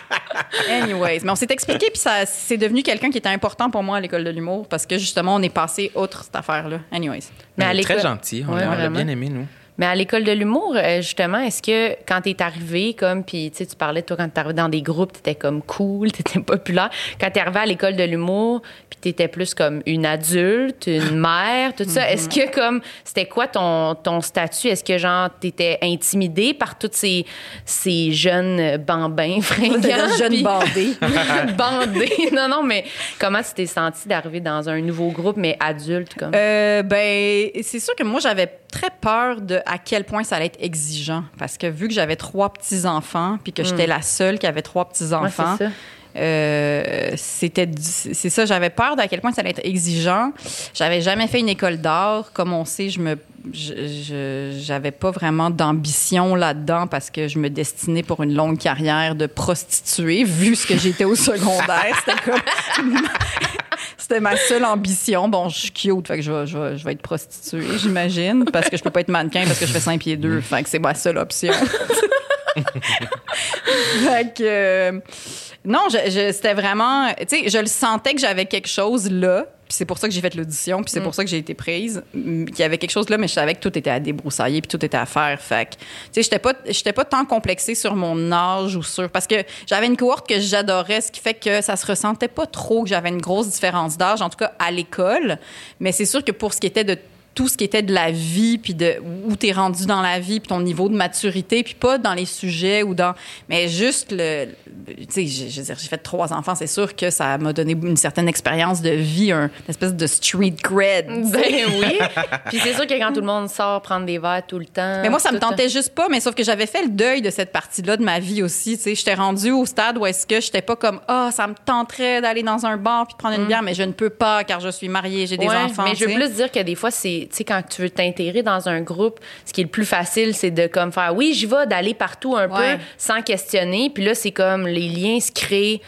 Anyways, mais on s'est expliqué puis ça c'est devenu quelqu'un qui était important pour moi à l'école de l'humour parce que justement on est passé outre cette affaire là. Anyways. Mais à très gentil. On Ouais, l'a- bien aimé, nous. Mais à l'école de l'humour, euh, justement, est-ce que quand t'es arrivé, comme, puis tu sais, tu parlais, toi, quand t'es arrivé dans des groupes, t'étais comme cool, t'étais populaire. Quand t'es arrivé à l'école de l'humour, puis t'étais plus comme une adulte, une mère, tout ça, est-ce que, comme, c'était quoi ton, ton statut? Est-ce que, genre, t'étais intimidée par tous ces, ces jeunes bambins fringants? Jeunes puis- bandés. bandés. Non, non, mais comment tu t'es senti d'arriver dans un nouveau groupe, mais adulte, comme? Euh, ben, c'est sûr que moi, j'avais très peur de à quel point ça allait être exigeant. Parce que vu que j'avais trois petits-enfants, puis que j'étais la seule qui avait trois c'est ça. Euh, c'était c'est ça j'avais peur d'à quel point ça allait être exigeant. J'avais jamais fait une école d'art. Comme on sait je me j'avais pas vraiment d'ambition là-dedans parce que je me destinais pour une longue carrière de prostituée vu ce que j'étais au secondaire. C'était comme c'était ma seule ambition. Bon je suis cute fait que je vais, je vais, je vais être prostituée j'imagine parce que je peux pas être mannequin parce que je fais 5 pieds 2 fait que c'est ma seule option que euh, non, je, je- c'était vraiment, tu sais, je le sentais que j'avais quelque chose là. Puis c'est pour ça que j'ai fait l'audition, puis c'est pour ça que j'ai été prise. mm, Qu'il y avait quelque chose là, mais je savais que tout était à débroussailler, puis tout était à faire. Fait que, tu sais, j'étais pas, j'étais pas tant complexée sur mon âge ou sur. Parce que j'avais une cohorte que j'adorais, ce qui fait que ça se ressentait pas trop que j'avais une grosse différence d'âge, en tout cas à l'école. Mais c'est sûr que pour ce qui était de tout ce qui était de la vie, puis de où t'es rendu dans la vie, puis ton niveau de maturité, puis pas dans les sujets ou dans... Mais juste le... Tu sais, je- je veux dire, j'ai fait trois enfants, c'est sûr que ça m'a donné une certaine expérience de vie, un, une espèce de street cred. Ben oui. Puis c'est sûr que quand tout le monde sort prendre des verres tout le temps. Mais moi, ça me tentait juste pas, mais sauf que j'avais fait le deuil de cette partie-là de ma vie aussi. Tu sais, j'étais rendue au stade où est-ce que j'étais pas comme ah, ça me tenterait d'aller dans un bar puis de prendre une bière, mais je ne peux pas car je suis mariée, j'ai des Mm. Ouais, enfants. Mais je veux plus dire que des fois, c'est, tu sais, quand tu veux t'intégrer dans un groupe, ce qui est le plus facile, c'est de comme faire, oui, j'y vais, d'aller partout un Ouais. peu sans questionner. Puis là, c'est comme les liens se créent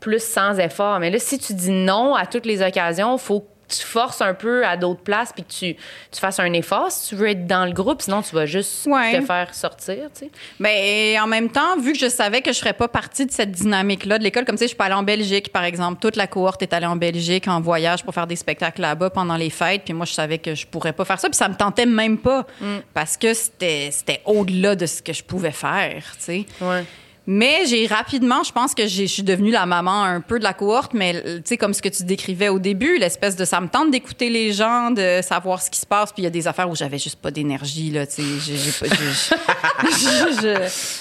plus sans effort. Mais là, si tu dis non à toutes les occasions, faut que tu forces un peu à d'autres places puis que tu, tu fasses un effort si tu veux être dans le groupe. Sinon, tu vas juste Ouais. te faire sortir, tu sais. Mais en même temps, vu que je savais que je ferais pas partie de cette dynamique-là de l'école, comme tu sais, je suis pas allée en Belgique, par exemple. Toute la cohorte est allée en Belgique en voyage pour faire des spectacles là-bas pendant les fêtes. Puis moi, je savais que je pourrais pas faire ça. Puis ça me tentait même pas. Parce que c'était, c'était au-delà de ce que je pouvais faire, tu sais. Ouais. Mais j'ai rapidement, je pense que je suis devenue la maman un peu de la cohorte, mais tu sais, comme ce que tu décrivais au début, l'espèce de ça me tente d'écouter les gens, de savoir ce qui se passe. Puis il y a des affaires où j'avais juste pas d'énergie, là, tu sais. J'ai- pas-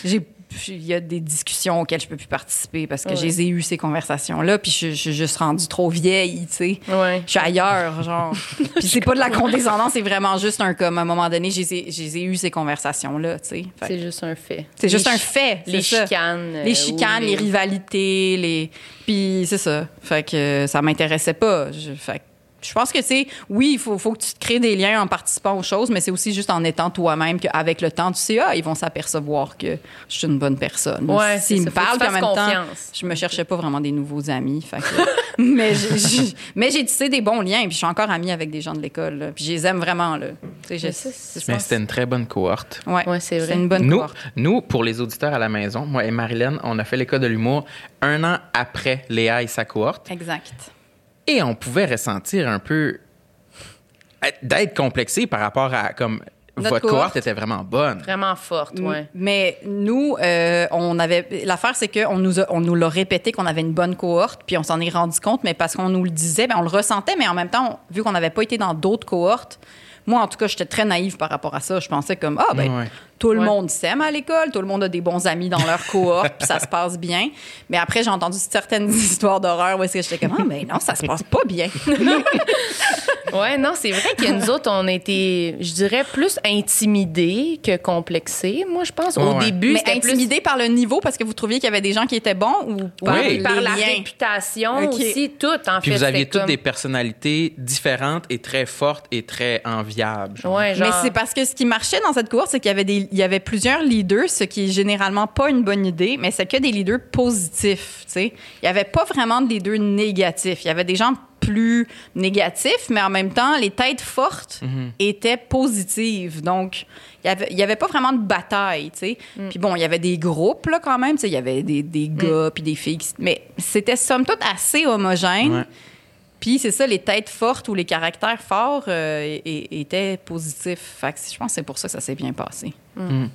j'ai- il y a des discussions auxquelles je peux plus participer parce que Ouais. je les ai eues, ces conversations-là, puis je, je suis juste rendue trop vieille, tu sais. Ouais. Je suis ailleurs, genre. Puis c'est pas de la condescendance, c'est vraiment juste un comme, à un moment donné, je les ai, je les ai eues, ces conversations-là, tu sais. C'est juste un fait. c'est juste un fait. Les ça. chicanes. euh, Les chicanes, ou les rivalités, les. Puis c'est ça. Fait que euh, ça m'intéressait pas. Je, fait je pense que c'est. Oui, il faut, faut que tu te crées des liens en participant aux choses, mais c'est aussi juste en étant toi-même qu'avec le temps, tu sais, ah, ils vont s'apercevoir que je suis une bonne personne. Ouais, c'est S'ils me parlent, en même fasses temps, confiance. je me cherchais pas vraiment des nouveaux amis. Fait que- mais j'ai- j'ai- mais j'ai tissé des bons liens, puis je suis encore amie avec des gens de l'école. là. Puis je les aime vraiment. Là. Tu sais, je- Mais c'était une très bonne cohorte. Ouais, Ouais, c'est vrai. une bonne Nous, cohorte. nous, pour les auditeurs à la maison, moi et Marilyn, on a fait l'école de l'humour un an après Léa et sa cohorte. Exact. Et on pouvait ressentir un peu d'être complexé par rapport à comme Notre votre cohorte. cohorte était vraiment bonne. Vraiment forte, ouais. Mais nous, euh, on avait. L'affaire, c'est qu'on nous, a- on nous l'a répété qu'on avait une bonne cohorte, puis on s'en est rendu compte, mais parce qu'on nous le disait, ben, on le ressentait, mais en même temps, on- vu qu'on n'avait pas été dans d'autres cohortes, moi, en tout cas, j'étais très naïve par rapport à ça. Je pensais comme, ah, ben, Ouais. Tout le Ouais. monde s'aime à l'école, tout le monde a des bons amis dans leur cohorte, puis ça se passe bien. Mais après, j'ai entendu certaines histoires d'horreur où est-ce que j'étais comme, ah, mais non, ça se passe pas bien. Ouais, non, c'est vrai que nous autres, on était, je dirais, plus intimidés que complexés. Moi, je pense. Au Ouais. début, mais c'était plus intimidé par le niveau parce que vous trouviez qu'il y avait des gens qui étaient bons ou par Oui. par la liens? réputation aussi, tout, en Puis fait. vous aviez toutes comme- des personnalités différentes et très fortes et très enviables. genre. Ouais, genre. Mais c'est parce que ce qui marchait dans cette course, c'est qu'il y avait, des, il y avait plusieurs leaders, ce qui est généralement pas une bonne idée, mais c'est que des leaders positifs. tu sais. Il y avait pas vraiment de leaders négatifs. Il y avait des gens plus négatifs, mais en même temps, les têtes fortes étaient positives. Donc, il y avait, il y avait pas vraiment de bataille. tu sais. Puis bon, il y avait des groupes là, quand même. tu sais. Il y avait des, des gars puis des filles. qui- mais c'était somme toute assez homogène. Ouais. Puis c'est ça, les têtes fortes ou les caractères forts euh, étaient positifs. Fait que je pense que c'est pour ça que ça s'est bien passé. mais,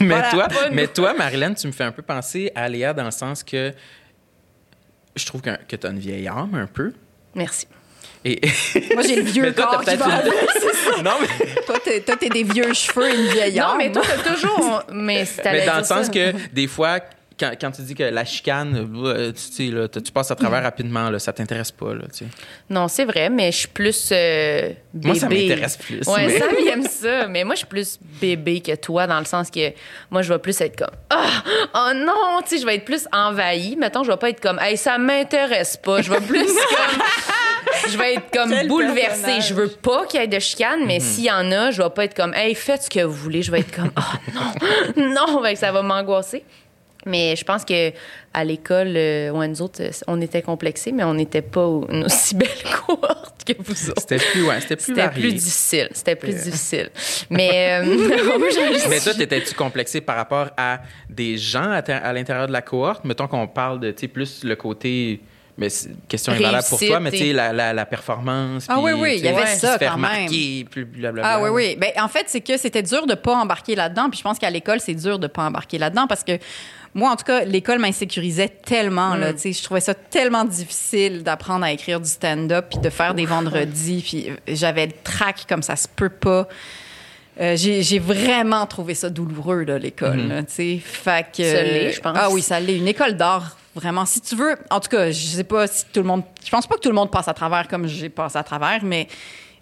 Voilà. toi, Bonne- mais toi, Marilyn, tu me fais un peu penser à Léa dans le sens que je trouve que, que tu as une vieille âme un peu. Merci. Et... Moi, j'ai le vieux Mais toi, corps t'as qui va une- Non, mais, Toi, t'es des vieux cheveux et une vieille Non, âme. mais toi, t'as toujours. mais mais dans le sens ça. que des fois, quand, quand tu dis que la chicane, euh, tu, sais, là, tu passes à travers rapidement, là, ça t'intéresse pas. Là, tu sais? Non, c'est vrai, mais je suis plus euh, bébé. Moi, ça m'intéresse plus, Ouais, mais- Sam, il aime ça. Mais moi, je suis plus bébé que toi, dans le sens que moi, je vais plus être comme Ah, oh non, tu sais, je vais être plus envahie. Mettons, je vais pas être comme Hey, ça m'intéresse pas. Je vais plus comme. Je vais être comme Quel bouleversée. personnage. Je veux pas qu'il y ait de chicane, mais s'il y en a, je vais pas être comme Hey, faites ce que vous voulez. Je vais être comme Oh non, non, ça va m'angoisser. Mais je pense que à l'école, euh, ouais, nous autres, euh, on était complexés, mais on n'était pas une aussi belle cohorte que vous autres. C'était plus, ouais, c'était plus C'était plus difficile. C'était plus Euh. difficile. Mais, euh, Mais toi, t'étais-tu complexé par rapport à des gens à, l'intérieur de la cohorte? Mettons qu'on parle de, tu sais, plus le côté... Mais c'est- question est valable pour toi, mais tu sais, la, la, la performance. Ah puis, oui, oui, il y avait se ça faire quand même. plus blablabla. Ah oui, oui. Ben, en fait, c'est que c'était dur de pas embarquer là-dedans. Puis je pense qu'à l'école, c'est dur de pas embarquer là-dedans parce que moi, en tout cas, l'école m'insécurisait tellement. Là, Tu sais, je trouvais ça tellement difficile d'apprendre à écrire du stand-up puis de faire des vendredis. Puis euh, j'avais le trac comme ça se peut pas. Euh, j'ai vraiment trouvé ça douloureux, là, l'école. là, tu sais. Fait que, Ça l'est, je pense. Ah oui, ça l'est. Une école d'art, vraiment. Si tu veux, en tout cas, je sais pas si tout le monde. Je pense pas que tout le monde passe à travers comme j'ai passé à travers, mais.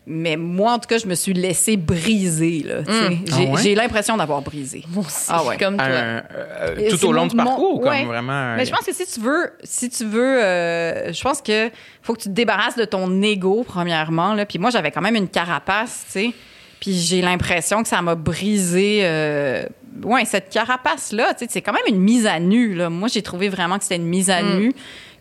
Mais moi, en tout cas, je me suis laissée briser. Là. J'ai Ah ouais? j'ai l'impression d'avoir brisé. Moi aussi, Ah ouais. comme toi. Un- euh, tout c'est au long mon- du parcours, mon- comme ouais. vraiment. un- Mais je pense que si tu veux, si tu veux, euh, je pense que faut que tu te débarrasses de ton ego premièrement. Là. Puis moi, j'avais quand même une carapace, tu sais. Puis j'ai l'impression que ça m'a brisé. euh, ouais, cette carapace là, tu sais, c'est quand même une mise à nu. Là. Moi, j'ai trouvé vraiment que c'était une mise à Mm. nu.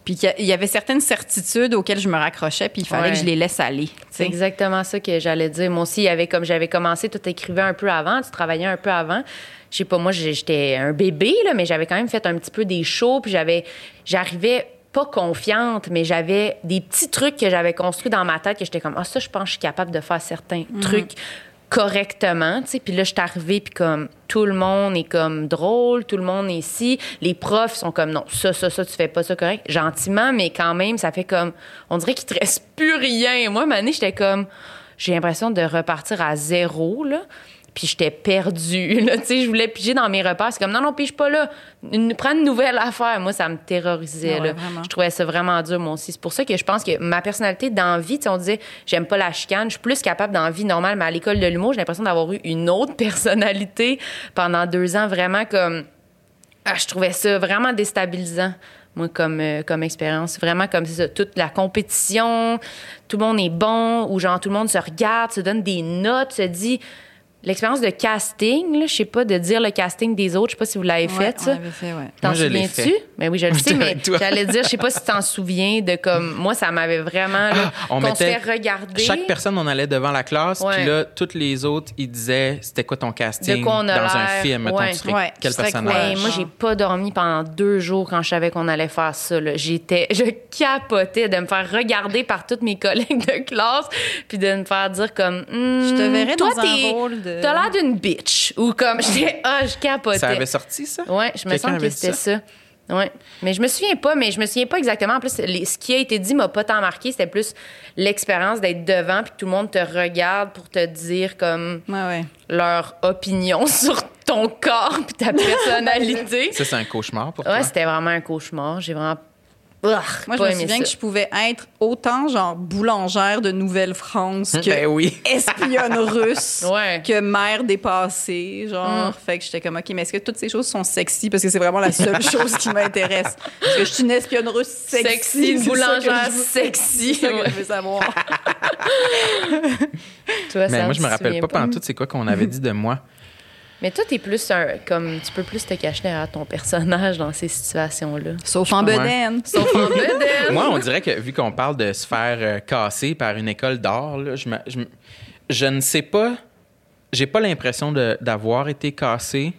Puis qu'il y a- il y avait certaines certitudes auxquelles je me raccrochais, puis il fallait Ouais. que je les laisse aller. C'est exactement ça que j'allais dire. Moi aussi, il y avait comme j'avais commencé, tout écrivait un peu avant, tu travaillais un peu avant. Je sais pas, moi, j'étais un bébé, là, mais j'avais quand même fait un petit peu des shows, puis j'avais, j'arrivais pas confiante, mais j'avais des petits trucs que j'avais construits dans ma tête que j'étais comme, ah, ça, je pense que je suis capable de faire certains trucs correctement, tu sais. Puis là, je suis arrivée, puis comme, tout le monde est comme drôle, tout le monde est ici. Les profs sont comme, non, ça, ça, ça, tu fais pas ça correct. Gentiment, mais quand même, ça fait comme, on dirait qu'il te reste plus rien. Moi, année, j'étais comme, j'ai l'impression de repartir à zéro, là. Puis j'étais perdue, là. Tu sais, je voulais piger dans mes repères. C'est comme, non, non, pige pas là. Une- prends une nouvelle affaire. Moi, ça me terrorisait, ouais, là. vraiment. Je trouvais ça vraiment dur, moi aussi. C'est pour ça que je pense que ma personnalité d'envie, tu sais, on disait, j'aime pas la chicane, je suis plus capable d'envie normale, mais à l'école de l'humour, j'ai l'impression d'avoir eu une autre personnalité pendant deux ans, vraiment comme. Ah, je trouvais ça vraiment déstabilisant, moi, comme, euh, comme expérience. Vraiment comme ça, toute la compétition, tout le monde est bon, ou genre tout le monde se regarde, se donne des notes, se dit l'expérience de casting, là, je sais pas, de dire le casting des autres, je sais pas si vous l'avez Ouais, fait, ça. fait, ouais. T'en je souviens-tu? fait. Ben oui, je le sais, mais j'allais dire, je sais pas si tu t'en souviens de comme. Moi, ça m'avait vraiment. là, Ah, on qu'on se mettait- fait regarder. Chaque personne, on allait devant la classe, puis là, toutes les autres, ils disaient c'était quoi ton casting De quoi on a dans un film. Mettons, Ouais. tu serais Ouais, quel serais personnage? Ouais, moi, j'ai pas dormi pendant deux jours quand je savais qu'on allait faire ça. là. J'étais, je capotais de me faire regarder par toutes mes collègues de classe, puis de me faire dire comme, Hmm, Je te verrais toi, dans un rôle de- T'as l'air d'une bitch, ou comme, j'étais, ah, je capotais. Ça avait sorti, ça? Ouais, je me sens que c'était ça. Ouais. Mais je me souviens pas, mais je me souviens pas exactement. En plus, les- ce qui a été dit m'a pas tant marqué. C'était plus l'expérience d'être devant puis que tout le monde te regarde pour te dire comme Ouais, ouais. leur opinion sur ton corps puis ta personnalité. Ça, c'est un cauchemar pour ouais, toi? c'était vraiment un cauchemar. J'ai vraiment. Ugh, Moi, je pas me souviens ça. que je pouvais être autant genre boulangère de Nouvelle-France que Ben oui. espionne russe Ouais. que mère dépassée, genre. Mm. Fait que j'étais comme, OK, mais est-ce que toutes ces choses sont sexy? Parce que c'est vraiment la seule chose qui m'intéresse. Parce que je suis une espionne russe sexy? Sexy, que boulangère je veux- sexy. C'est ça que je veux savoir. Toi, Mais moi, je me rappelle pas? pendant tout c'est quoi qu'on avait dit de moi? Mais toi, t'es plus un. Comme, tu peux plus te cacher derrière ton personnage dans ces situations-là. Sauf en Ouais. bedaine. Sauf en bedaine. Moi, on dirait que vu qu'on parle de se faire euh, casser par une école d'art, là, je, me- je je ne sais pas. J'ai pas l'impression de- d'avoir été cassé.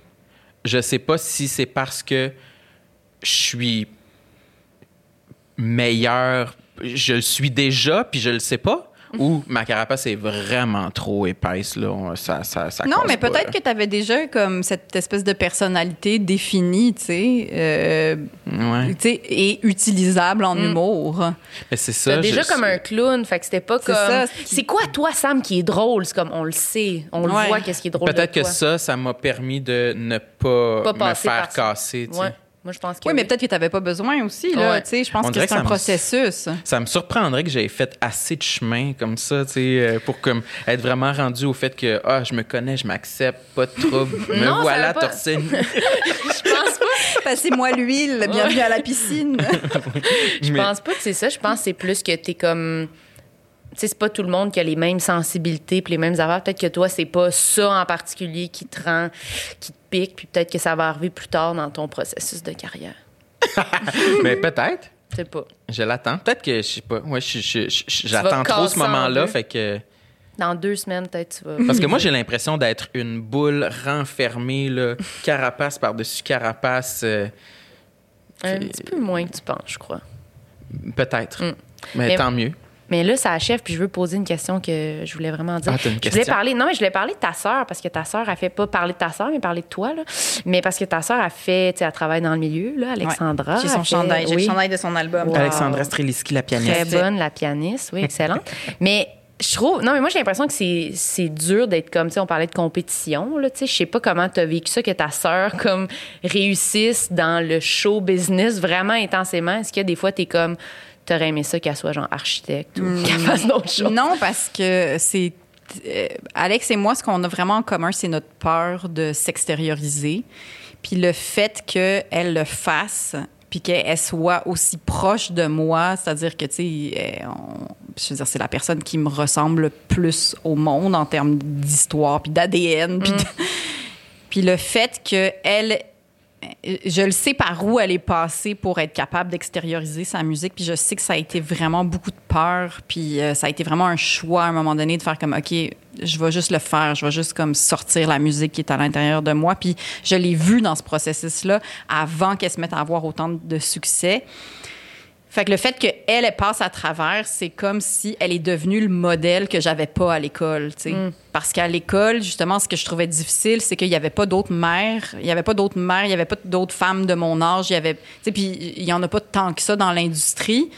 Je sais pas si c'est parce que je suis meilleur. Je le suis déjà, puis je le sais pas. Ou ma carapace est vraiment trop épaisse, là. Ça, ça, ça Non, mais peut-être que tu avais déjà comme cette espèce de personnalité définie, tu sais, euh, Ouais. tu sais, et utilisable en humour. Mais c'est ça. T'as déjà comme un clown, fait que c'était pas C'est comme. ça, C'est quoi, toi, Sam, qui est drôle? C'est comme, on le sait, on le Ouais. voit, qu'est-ce qui est drôle. Peut-être que toi. ça, ça m'a permis de ne pas, Pas me faire casser. tu sais. Ouais. Moi, je pense que. Oui, mais peut-être que tu n'avais pas besoin aussi, là. Ouais. Tu sais, je pense On que c'est un processus. Ça me surprendrait que j'aie fait assez de chemin comme ça, tu sais, euh, pour comme être vraiment rendu au fait que ah, je me connais, je m'accepte, pas de trouble, me Non, voilà torse nu. Je pense pas. Passez-moi l'huile, bienvenue à la piscine. Je Mais- pense pas que c'est ça. Je pense que c'est plus que t'es comme. Tu sais, c'est pas tout le monde qui a les mêmes sensibilités puis les mêmes affaires. Peut-être que toi, c'est pas ça en particulier qui te rend, qui te pique, puis peut-être que ça va arriver plus tard dans ton processus de carrière. Mais peut-être. Je sais pas. Je l'attends. Peut-être que je sais pas. Ouais, j'attends trop ce moment-là, fait que Dans deux semaines, peut-être, tu vas. parce que moi j'ai l'impression d'être une boule renfermée là, carapace par-dessus carapace. euh, Un petit peu moins que tu penses, je crois. peut-être. Mm. Mais, Mais- tant mieux. Mais là, ça achève, puis je veux poser une question que je voulais vraiment dire. Ah, t'as une Je voulais question? parler, non, mais je voulais parler de ta sœur, parce que ta sœur a fait pas parler de ta sœur, mais parler de toi, là. Mais parce que ta sœur a fait, tu sais, elle travaille dans le milieu, là, Alexandra. J'ai son fait- chandail. J'ai oui. le chandail de son album. Wow. Alexandra Streliski, la pianiste. Très bonne, la pianiste, oui, excellente. mais je trouve, non, mais moi, j'ai l'impression que c'est, c'est dur d'être comme, tu sais, on parlait de compétition, là, tu sais, je sais pas comment tu as vécu ça, que ta sœur, comme, réussisse dans le show business vraiment intensément. Est-ce que des fois, tu es comme, t'aurais aimé ça qu'elle soit, genre, architecte ou qu'elle fasse d'autres choses? Non, parce que c'est. euh, Alex et moi, ce qu'on a vraiment en commun, c'est notre peur de s'extérioriser. Puis le fait qu'elle le fasse, puis qu'elle soit aussi proche de moi, c'est-à-dire que, tu sais, euh, on- je veux dire, c'est la personne qui me ressemble le plus au monde en termes d'histoire, puis d'ADN, puis de- puis le fait qu'elle je le sais par où elle est passée pour être capable d'extérioriser sa musique. Puis je sais que ça a été vraiment beaucoup de peur. Puis euh, ça a été vraiment un choix à un moment donné de faire comme, OK, je vais juste le faire. Je vais juste comme sortir la musique qui est à l'intérieur de moi. Puis je l'ai vu dans ce processus-là avant qu'elle se mette à avoir autant de succès. Fait que le fait qu'elle elle passe à travers, c'est comme si elle est devenue le modèle que j'avais pas à l'école, tu sais. Parce qu'à l'école, justement, ce que je trouvais difficile, c'est qu'il y avait pas d'autres mères, il y avait pas d'autres mères, il y avait pas d'autres femmes de mon âge, il y avait, tu sais, puis il y en a pas tant que ça dans l'industrie.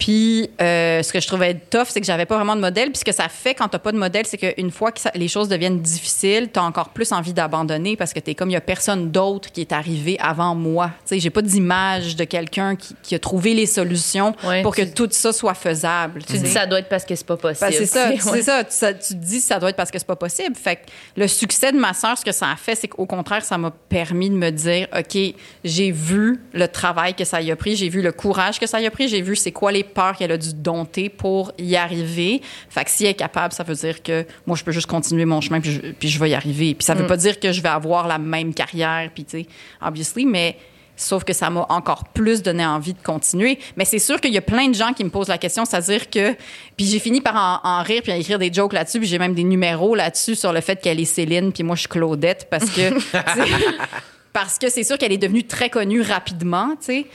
Puis euh, ce que je trouvais tough, c'est que j'avais pas vraiment de modèle. Puis ce que ça fait quand t'as pas de modèle, c'est qu'une fois que ça- les choses deviennent difficiles, t'as encore plus envie d'abandonner parce que t'es comme il y a personne d'autre qui est arrivé avant moi. Tu sais, j'ai pas d'image de quelqu'un qui, qui a trouvé les solutions Ouais, pour que tout ça soit faisable. Tu dis ça doit être parce que c'est pas possible. Ben, c'est ça, ouais. c'est ça. Tu, ça- tu te dis ça doit être parce que c'est pas possible. Fait que le succès de ma sœur, ce que ça a fait, c'est qu'au contraire, ça m'a permis de me dire, ok, j'ai vu le travail que ça y a pris, j'ai vu le courage que ça y a pris, j'ai vu c'est quoi les peurs qu'elle a dû dompter pour y arriver. Fait que si elle est capable, ça veut dire que moi, je peux juste continuer mon chemin puis je, puis je vais y arriver. Puis ça veut Mm. pas dire que je vais avoir la même carrière, puis tu sais, obviously, mais sauf que ça m'a encore plus donné envie de continuer. Mais c'est sûr qu'il y a plein de gens qui me posent la question, c'est-à-dire que... Puis j'ai fini par en, en rire puis à écrire des jokes là-dessus, puis j'ai même des numéros là-dessus sur le fait qu'elle est Céline, puis moi, je suis Claudette, parce que... parce que c'est sûr qu'elle est devenue très connue rapidement, tu sais.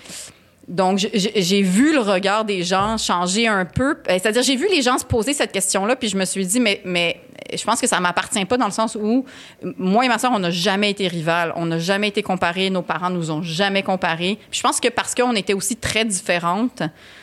Donc, j'ai vu le regard des gens changer un peu. Euh, C'est-à-dire, j'ai vu les gens se poser cette question-là, puis je me suis dit, mais, mais je pense que ça m'appartient pas dans le sens où moi et ma soeur, on n'a jamais été rivales, on n'a jamais été comparés, nos parents nous ont jamais comparés. Puis je pense que parce qu'on était aussi très différentes,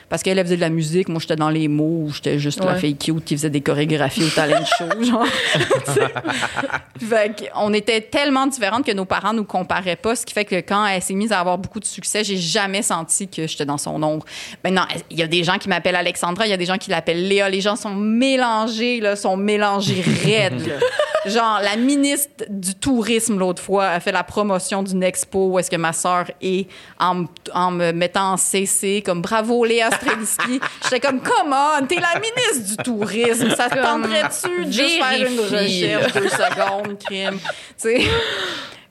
parce qu'elle elle faisait de la musique, moi j'étais dans les mots, j'étais juste la fille cute qui faisait des chorégraphies au talent show, genre. Fait on était tellement différentes que nos parents nous comparaient pas, ce qui fait que quand elle s'est mise à avoir beaucoup de succès, j'ai jamais senti que j'étais dans son ombre. Maintenant, il y a des gens qui m'appellent Alexandra, il y a des gens qui l'appellent Léa. Les gens sont mélangés, là, sont mélangés là. Genre, la ministre du tourisme, l'autre fois, a fait la promotion d'une expo où est-ce que ma sœur est en, me mettant en CC, comme bravo Léa Streliski. J'étais comme, come on, t'es la ministre du tourisme. Ça te tenterait-tu de juste faire une recherche deux secondes, crime? Tu sais?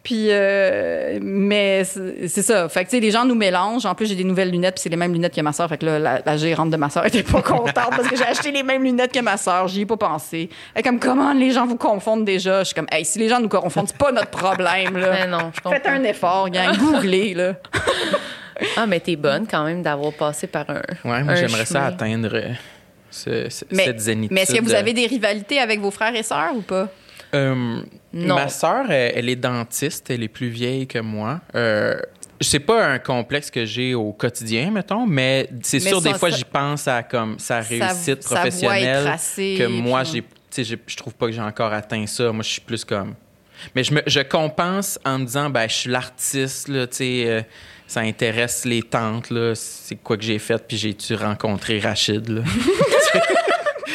Puis, euh, mais c'est ça. Fait que, tu sais, les gens nous mélangent. En plus, j'ai des nouvelles lunettes, puis c'est les mêmes lunettes que ma soeur. Fait que là, la, la gérante de ma soeur était pas contente parce que j'ai acheté les mêmes lunettes que ma soeur. J'y ai pas pensé. Elle est comme, comment les gens vous confondent déjà? Je suis comme, hey, si les gens nous confondent, c'est pas notre problème, là. Mais non, je comprends. Faites un effort, gang. Googlez, là. Ah, mais t'es bonne quand même d'avoir passé par un. Ouais, moi, j'aimerais ça atteindre euh, ce- ce- Mais, cette zénitude. mais est-ce que vous avez des rivalités avec vos frères et sœurs ou pas? Euh, Non. Ma sœur, elle, elle est dentiste, elle est plus vieille que moi. Euh, c'est pas un complexe que j'ai au quotidien, mettons, mais c'est sûr, des fois, j'y pense à comme sa réussite sa professionnelle. tracée, que moi, puis- j'ai, tu sais, j'ai- je trouve pas que j'ai encore atteint ça. Moi, je suis plus comme. Mais je, me, je compense en me disant, ben, je suis l'artiste, là, tu sais, euh, ça intéresse les tantes, là. C'est quoi que j'ai fait, puis j'ai-tu rencontré Rachid, là?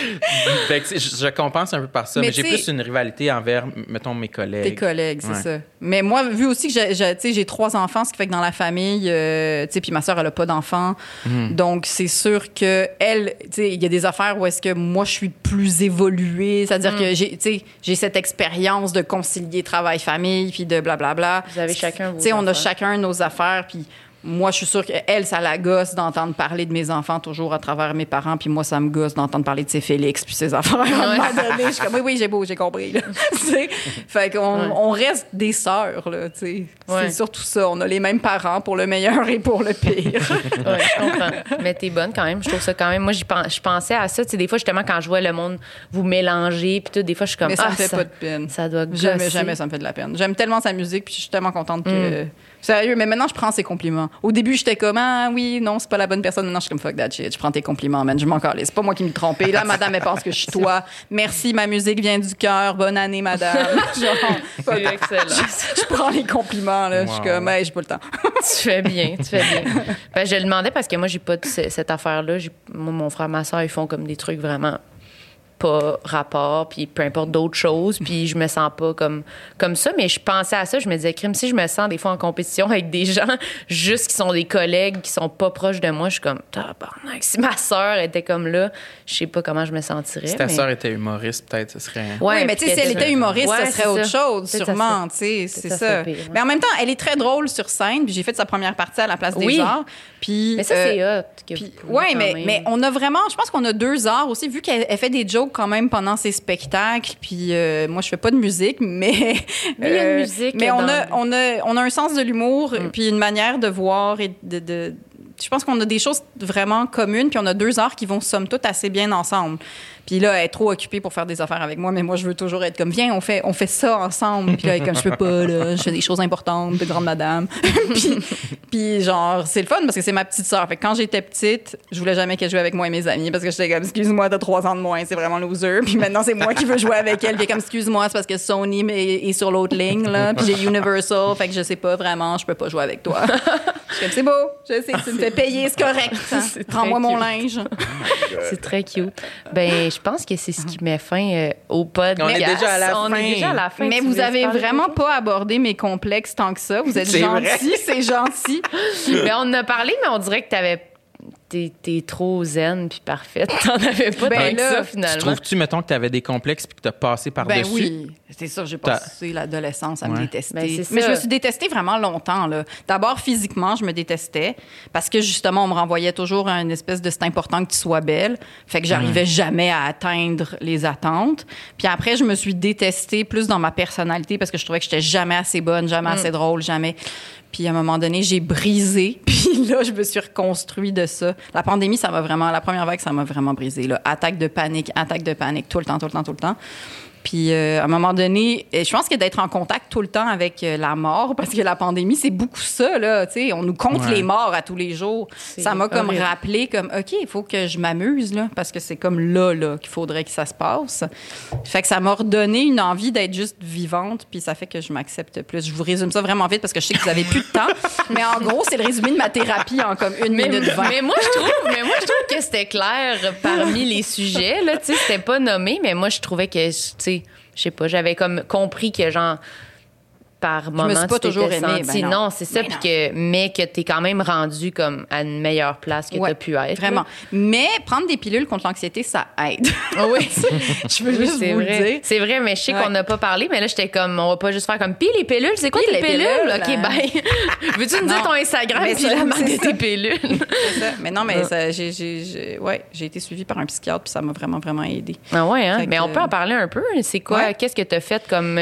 fait que, tu sais, je, je compense un peu par ça, Mais mais, j'ai plus une rivalité envers, mettons, mes collègues. Tes collègues, c'est Ouais. ça. Mais moi, vu aussi que j'ai- j'ai tu sais, j'ai trois enfants, ce qui fait que dans la famille, euh, tu sais, puis ma sœur, elle a pas d'enfants. Mhm. Donc, c'est sûr que elle, tu sais, il y a des affaires où est-ce que moi, je suis plus évoluée. C'est-à-dire Mhm. que j'ai, tu sais, j'ai cette expérience de concilier travail-famille, puis de blablabla. Vous avez chacun vos Tu sais, on a chacin nos affaires, puis moi, je suis sûre qu'elle, ça la gosse d'entendre parler de mes enfants toujours à travers mes parents, puis moi, ça me gosse d'entendre parler de ses Félix, puis ses affaires. À un moment donné, je suis comme, oui, oui, j'ai beau, j'ai compris. là. Fait qu'on Ouais. on reste des sœurs, là, tu sais. Ouais. C'est surtout ça. On a les mêmes parents pour le meilleur et pour le pire. Ouais, je comprends. Mais t'es bonne quand même. Je trouve ça quand même. Moi, je pensais à ça. Tu sais, des fois, justement, quand je vois le monde vous mélanger, puis tout, des fois, je suis comme. Mais ça ah, me fait pas de peine. Ça doit Jamais, gosser. jamais ça me fait de la peine. J'aime tellement sa musique, puis je suis tellement contente Mm. que. Sérieux, mais maintenant, je prends ses compliments. Au début, j'étais comme, ah oui, non, c'est pas la bonne personne. Maintenant, je suis comme, fuck that shit. Je prends tes compliments, man. Je m'en calais. C'est pas moi qui me trompais. Là, madame, elle pense que je suis toi. Merci, ma musique vient du cœur. Bonne année, madame. Genre, C'est excellent. je prends les compliments, là. Je suis comme, hey, j'ai pas le temps. tu fais bien, tu fais bien. Ben, je le demandais parce que moi, j'ai pas cette affaire-là. Mon frère, ma soeur, ils font comme des trucs vraiment pas rapport, puis peu importe d'autres choses, puis je me sens pas comme, comme ça. Mais je pensais à ça, je me disais, crime, si je me sens des fois en compétition avec des gens juste qui sont des collègues, qui sont pas proches de moi, je suis comme, tabarnak, si ma soeur était comme là, je sais pas comment je me sentirais. Si ta mais- sœur était humoriste, peut-être, ce serait. Ouais, oui, mais tu sais, si elle était humoriste, Ouais, ça serait autre ça. chose, sûrement. Tu sais, c'est ça pire. Mais en même temps, elle est très drôle sur scène. Puis j'ai fait sa première partie à la place des Oui. arts. Puis, Mais ça, euh, c'est hot. pouvez ouais, quand mais, mais on a vraiment, je pense qu'on a deux arts aussi, vu qu'elle elle fait des jokes quand même pendant ses spectacles. Puis euh, moi, je fais pas de musique, mais. Mais il y a une euh, musique Mais on dans- a, on, a, on a un sens de l'humour, Mm. puis une manière de voir et de. de- je pense qu'on a des choses vraiment communes, puis on a deux arts qui vont somme toute assez bien ensemble. Puis là, elle est trop occupée pour faire des affaires avec moi, mais moi, je veux toujours être comme, viens, on fait, on fait ça ensemble. Puis là, elle est comme, je peux pas, là, je fais des choses importantes de grande madame. puis, puis genre, c'est le fun parce que c'est ma petite sœur. Fait que quand j'étais petite, je voulais jamais qu'elle joue avec moi et mes amis parce que j'étais comme, excuse-moi, t'as trois ans de moins, c'est vraiment loser. Puis maintenant, c'est moi qui veux jouer avec elle. Puis comme, excuse-moi, c'est parce que Sony est sur l'autre ligne, là. Puis j'ai Universal, fait que je sais pas vraiment, je peux pas jouer avec toi. Je c'est beau, je sais, tu me fais payer, c'est correct. hein. Prends-moi très mon linge. C'est très cute. Ben, je pense que c'est ce qui met fin euh, au podcast. On est déjà à la On fin. est déjà à la fin. Mais Tu vous avez vraiment pas abordé mes complexes tant que ça. Vous êtes gentil, c'est gentil. Mais on en a parlé, mais on dirait que t'avais t'es trop zen puis parfaite. T'en avais pas Ben tant que là, ça, Tu finalement. trouves-tu, mettons, que tu avais des complexes puis que tu as passé par-dessus? Ben oui, c'est ça, j'ai passé l'adolescence à me détester. Ben, Mais je me suis détestée vraiment longtemps. là. D'abord, physiquement, je me détestais parce que justement, on me renvoyait toujours à une espèce de c'est important que tu sois belle. Fait que j'arrivais jamais à atteindre les attentes. Puis après, je me suis détestée plus dans ma personnalité parce que je trouvais que j'étais jamais assez bonne, jamais assez drôle, jamais. Puis à un moment donné, j'ai brisé. Puis là, je me suis reconstruit de ça. La pandémie, ça m'a vraiment, la première vague, ça m'a vraiment brisé. Là. Attaque de panique, attaque de panique, tout le temps, tout le temps, tout le temps. Puis euh, à un moment donné, et je pense que d'être en contact tout le temps avec euh, la mort, parce que la pandémie, c'est beaucoup ça, là. Tu sais, on nous compte Ouais. les morts à tous les jours. Ça m'a comme horrible. rappelé, comme, OK, il faut que je m'amuse, là, parce que c'est comme là, là, qu'il faudrait que ça se passe. Fait que ça m'a redonné une envie d'être juste vivante, puis ça fait que je m'accepte plus. Je vous résume ça vraiment vite parce que je sais que vous avez plus de temps. mais en gros, c'est le résumé de ma thérapie en comme une Mais, minute vingt. mais moi, je trouve, mais moi, je trouve que c'était clair parmi les sujets. Là, tu sais, c'était pas nommé, mais moi, je trouvais que, tu sais, je sais pas, j'avais comme compris que, genre, par moment, suis pas tu t'étais toujours aimée, ben non. non, c'est ça, Ben puis que, mais que t'es quand même rendu comme à une meilleure place que Ouais, t'as pu être. Vraiment. là. Mais prendre des pilules contre l'anxiété, ça aide. Oui, je veux juste c'est vous le vrai. dire. C'est vrai, mais je sais Ouais. qu'on n'a pas parlé, mais là, j'étais comme, on va pas juste faire comme, pis les pilules, c'est quoi Pis tes les pilules? pilules, OK, hein. bye. Veux-tu me dire ton Instagram Mais puis la marque de tes pilules? C'est ça. Mais non, mais j'ai, ouais, été suivie par un psychiatre, puis ça m'a vraiment, vraiment aidé. Ah ouais, hein? Mais on peut en parler un peu. C'est quoi? Qu'est-ce que tu as fait comme.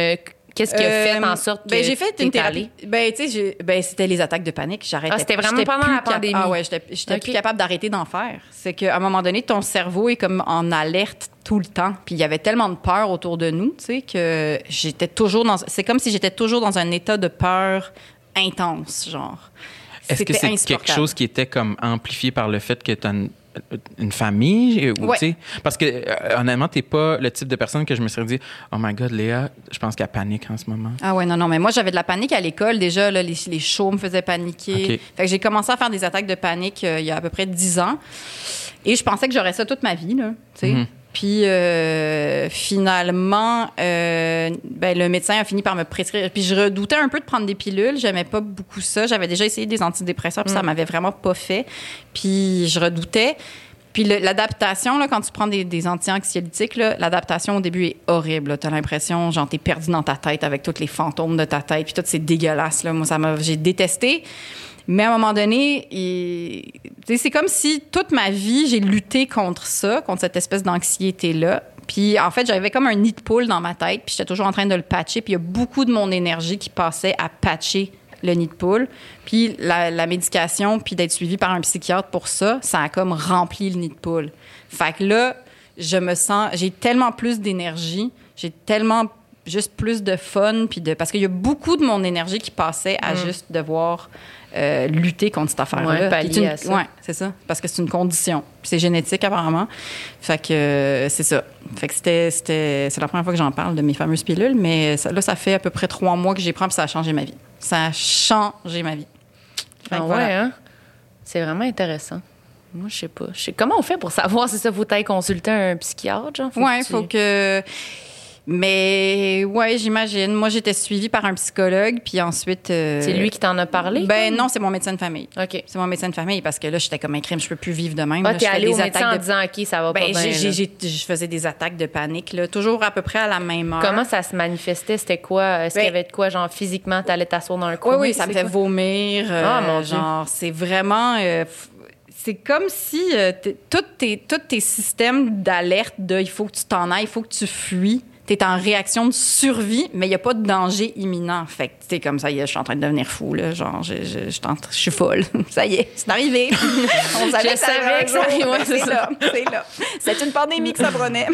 Euh, Qu'est-ce qui a fait en sorte que. ben, j'ai fait une thérapie. Ben, tu sais, ben, c'était les attaques de panique. J'arrêtais. Ah, c'était vraiment pendant la pandémie? Ah ouais, j'étais, plus capable d'arrêter d'en faire. C'est qu'à un moment donné, ton cerveau est comme en alerte tout le temps. Puis il y avait tellement de peur autour de nous, tu sais, que j'étais toujours dans. C'est comme si j'étais toujours dans un état de peur intense, genre. Est-ce que c'est quelque chose qui était comme amplifié par le fait que tu as une, une famille? Ou, Ouais. tu sais, Parce que, euh, honnêtement, tu pas le type de personne que je me serais dit, oh my God, Léa, je pense qu'elle panique en ce moment. Ah ouais, non, non, mais moi, j'avais de la panique à l'école. Déjà, là, les, les shows me faisaient paniquer. Fait que j'ai commencé à faire des attaques de panique euh, il y a à peu près 10 ans. Et je pensais que j'aurais ça toute ma vie, là, tu sais. Mhm. Puis euh, finalement, euh, ben, le médecin a fini par me prescrire. Puis je redoutais un peu de prendre des pilules. J'aimais pas beaucoup ça. J'avais déjà essayé des antidépresseurs, puis ça m'avait vraiment pas fait. Puis je redoutais. Puis l'adaptation, là, quand tu prends des, des anti-anxiolytiques, là, l'adaptation au début est horrible. Tu as l'impression, genre, t'es perdu dans ta tête avec tous les fantômes de ta tête. Puis tout, c'est dégueulasse. Là. Moi, ça m'a, j'ai détesté. Mais à un moment donné, il- c'est comme si toute ma vie, j'ai lutté contre ça, contre cette espèce d'anxiété-là. Puis en fait, j'avais comme un nid de poule dans ma tête, puis j'étais toujours en train de le patcher. Puis il y a beaucoup de mon énergie qui passait à patcher le nid de poule. Puis la, la médication, puis d'être suivi par un psychiatre pour ça, ça a comme rempli le nid de poule. Fait que là, je me sens, j'ai tellement plus d'énergie, j'ai tellement juste plus de fun, puis de parce qu'il y a beaucoup de mon énergie qui passait à juste devoir euh, lutter contre cette affaire-là. Pallier c'est ça. Ouais, c'est ça. Parce que c'est une condition. C'est génétique, apparemment. Fait que euh, c'est ça. Fait que c'était, c'était, c'est la première fois que j'en parle de mes fameuses pilules, mais ça- là, ça fait à peu près trois mois que j'ai pris, puis ça a changé ma vie. Ça a changé ma vie. Fait que Ah ouais, hein? C'est vraiment intéressant. Moi, je sais pas. Comment on fait pour savoir si ça faut consulter un psychiatre, genre? Ouais, que faut que. Mais ouais, j'imagine. Moi, j'étais suivie par un psychologue, puis ensuite. euh, C'est lui qui t'en a parlé? Ben non, c'est mon médecin de famille. OK. C'est mon médecin de famille parce que là, j'étais comme un crime, je peux plus vivre de même. Ah, t'es je fais allé des au médecin attaques en disant, OK, ça va pas Ben, bien. j'ai- j'ai- je faisais des attaques de panique, là, toujours à peu près à la même heure. Comment ça se manifestait? C'était quoi? Est-ce qu'il y Ben- avait de quoi, genre, physiquement, t'allais t'asseoir dans un Oui, coin? oui, ça me fait quoi? vomir. euh, Ah, mon Dieu. Genre, c'est vraiment. euh, c'est comme si t'es- tous tes, tes systèmes d'alerte de il faut que tu t'en ailles, il faut que tu fuis. Tu es en réaction de survie, mais il n'y a pas de danger imminent. Fait que, tu comme ça y est, je suis en train de devenir fou, là. Genre, je, je, je, suis en- je suis folle. ça y est, c'est arrivé. On savait que ça ouais, Ben, c'est là, c'est là. C'est une pandémie que ça prenait.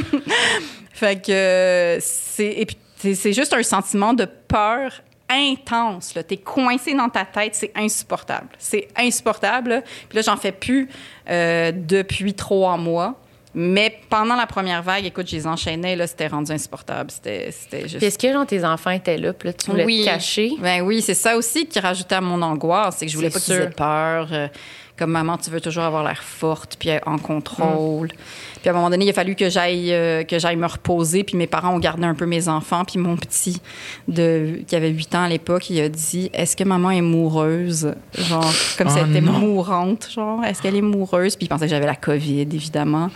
fait que, euh, c'est. Et puis, c'est- juste un sentiment de peur intense. Tu es coincé dans ta tête, c'est insupportable. C'est insupportable. là. Puis là, j'en fais plus euh, depuis trois mois. Mais pendant la première vague, écoute, je les enchaînais, là, c'était rendu insupportable. C'était c'était juste... Puis est-ce que, genre, tes enfants étaient là, puis là, tu voulais Oui. te cacher? Ben oui, c'est ça aussi qui rajoutait à mon angoisse, c'est que je voulais pas qu'ils aient peur. euh, comme maman, tu veux toujours avoir l'air forte, puis en contrôle. Puis à un moment donné, il a fallu que j'aille euh, que j'aille me reposer. Puis mes parents ont gardé un peu mes enfants. Puis mon petit, de, qui avait 8 ans à l'époque, il a dit Est-ce que maman est moureuse Genre, comme Oh si elle était non. mourante. Genre, est-ce qu'elle est moureuse Puis il pensait que j'avais la COVID, évidemment.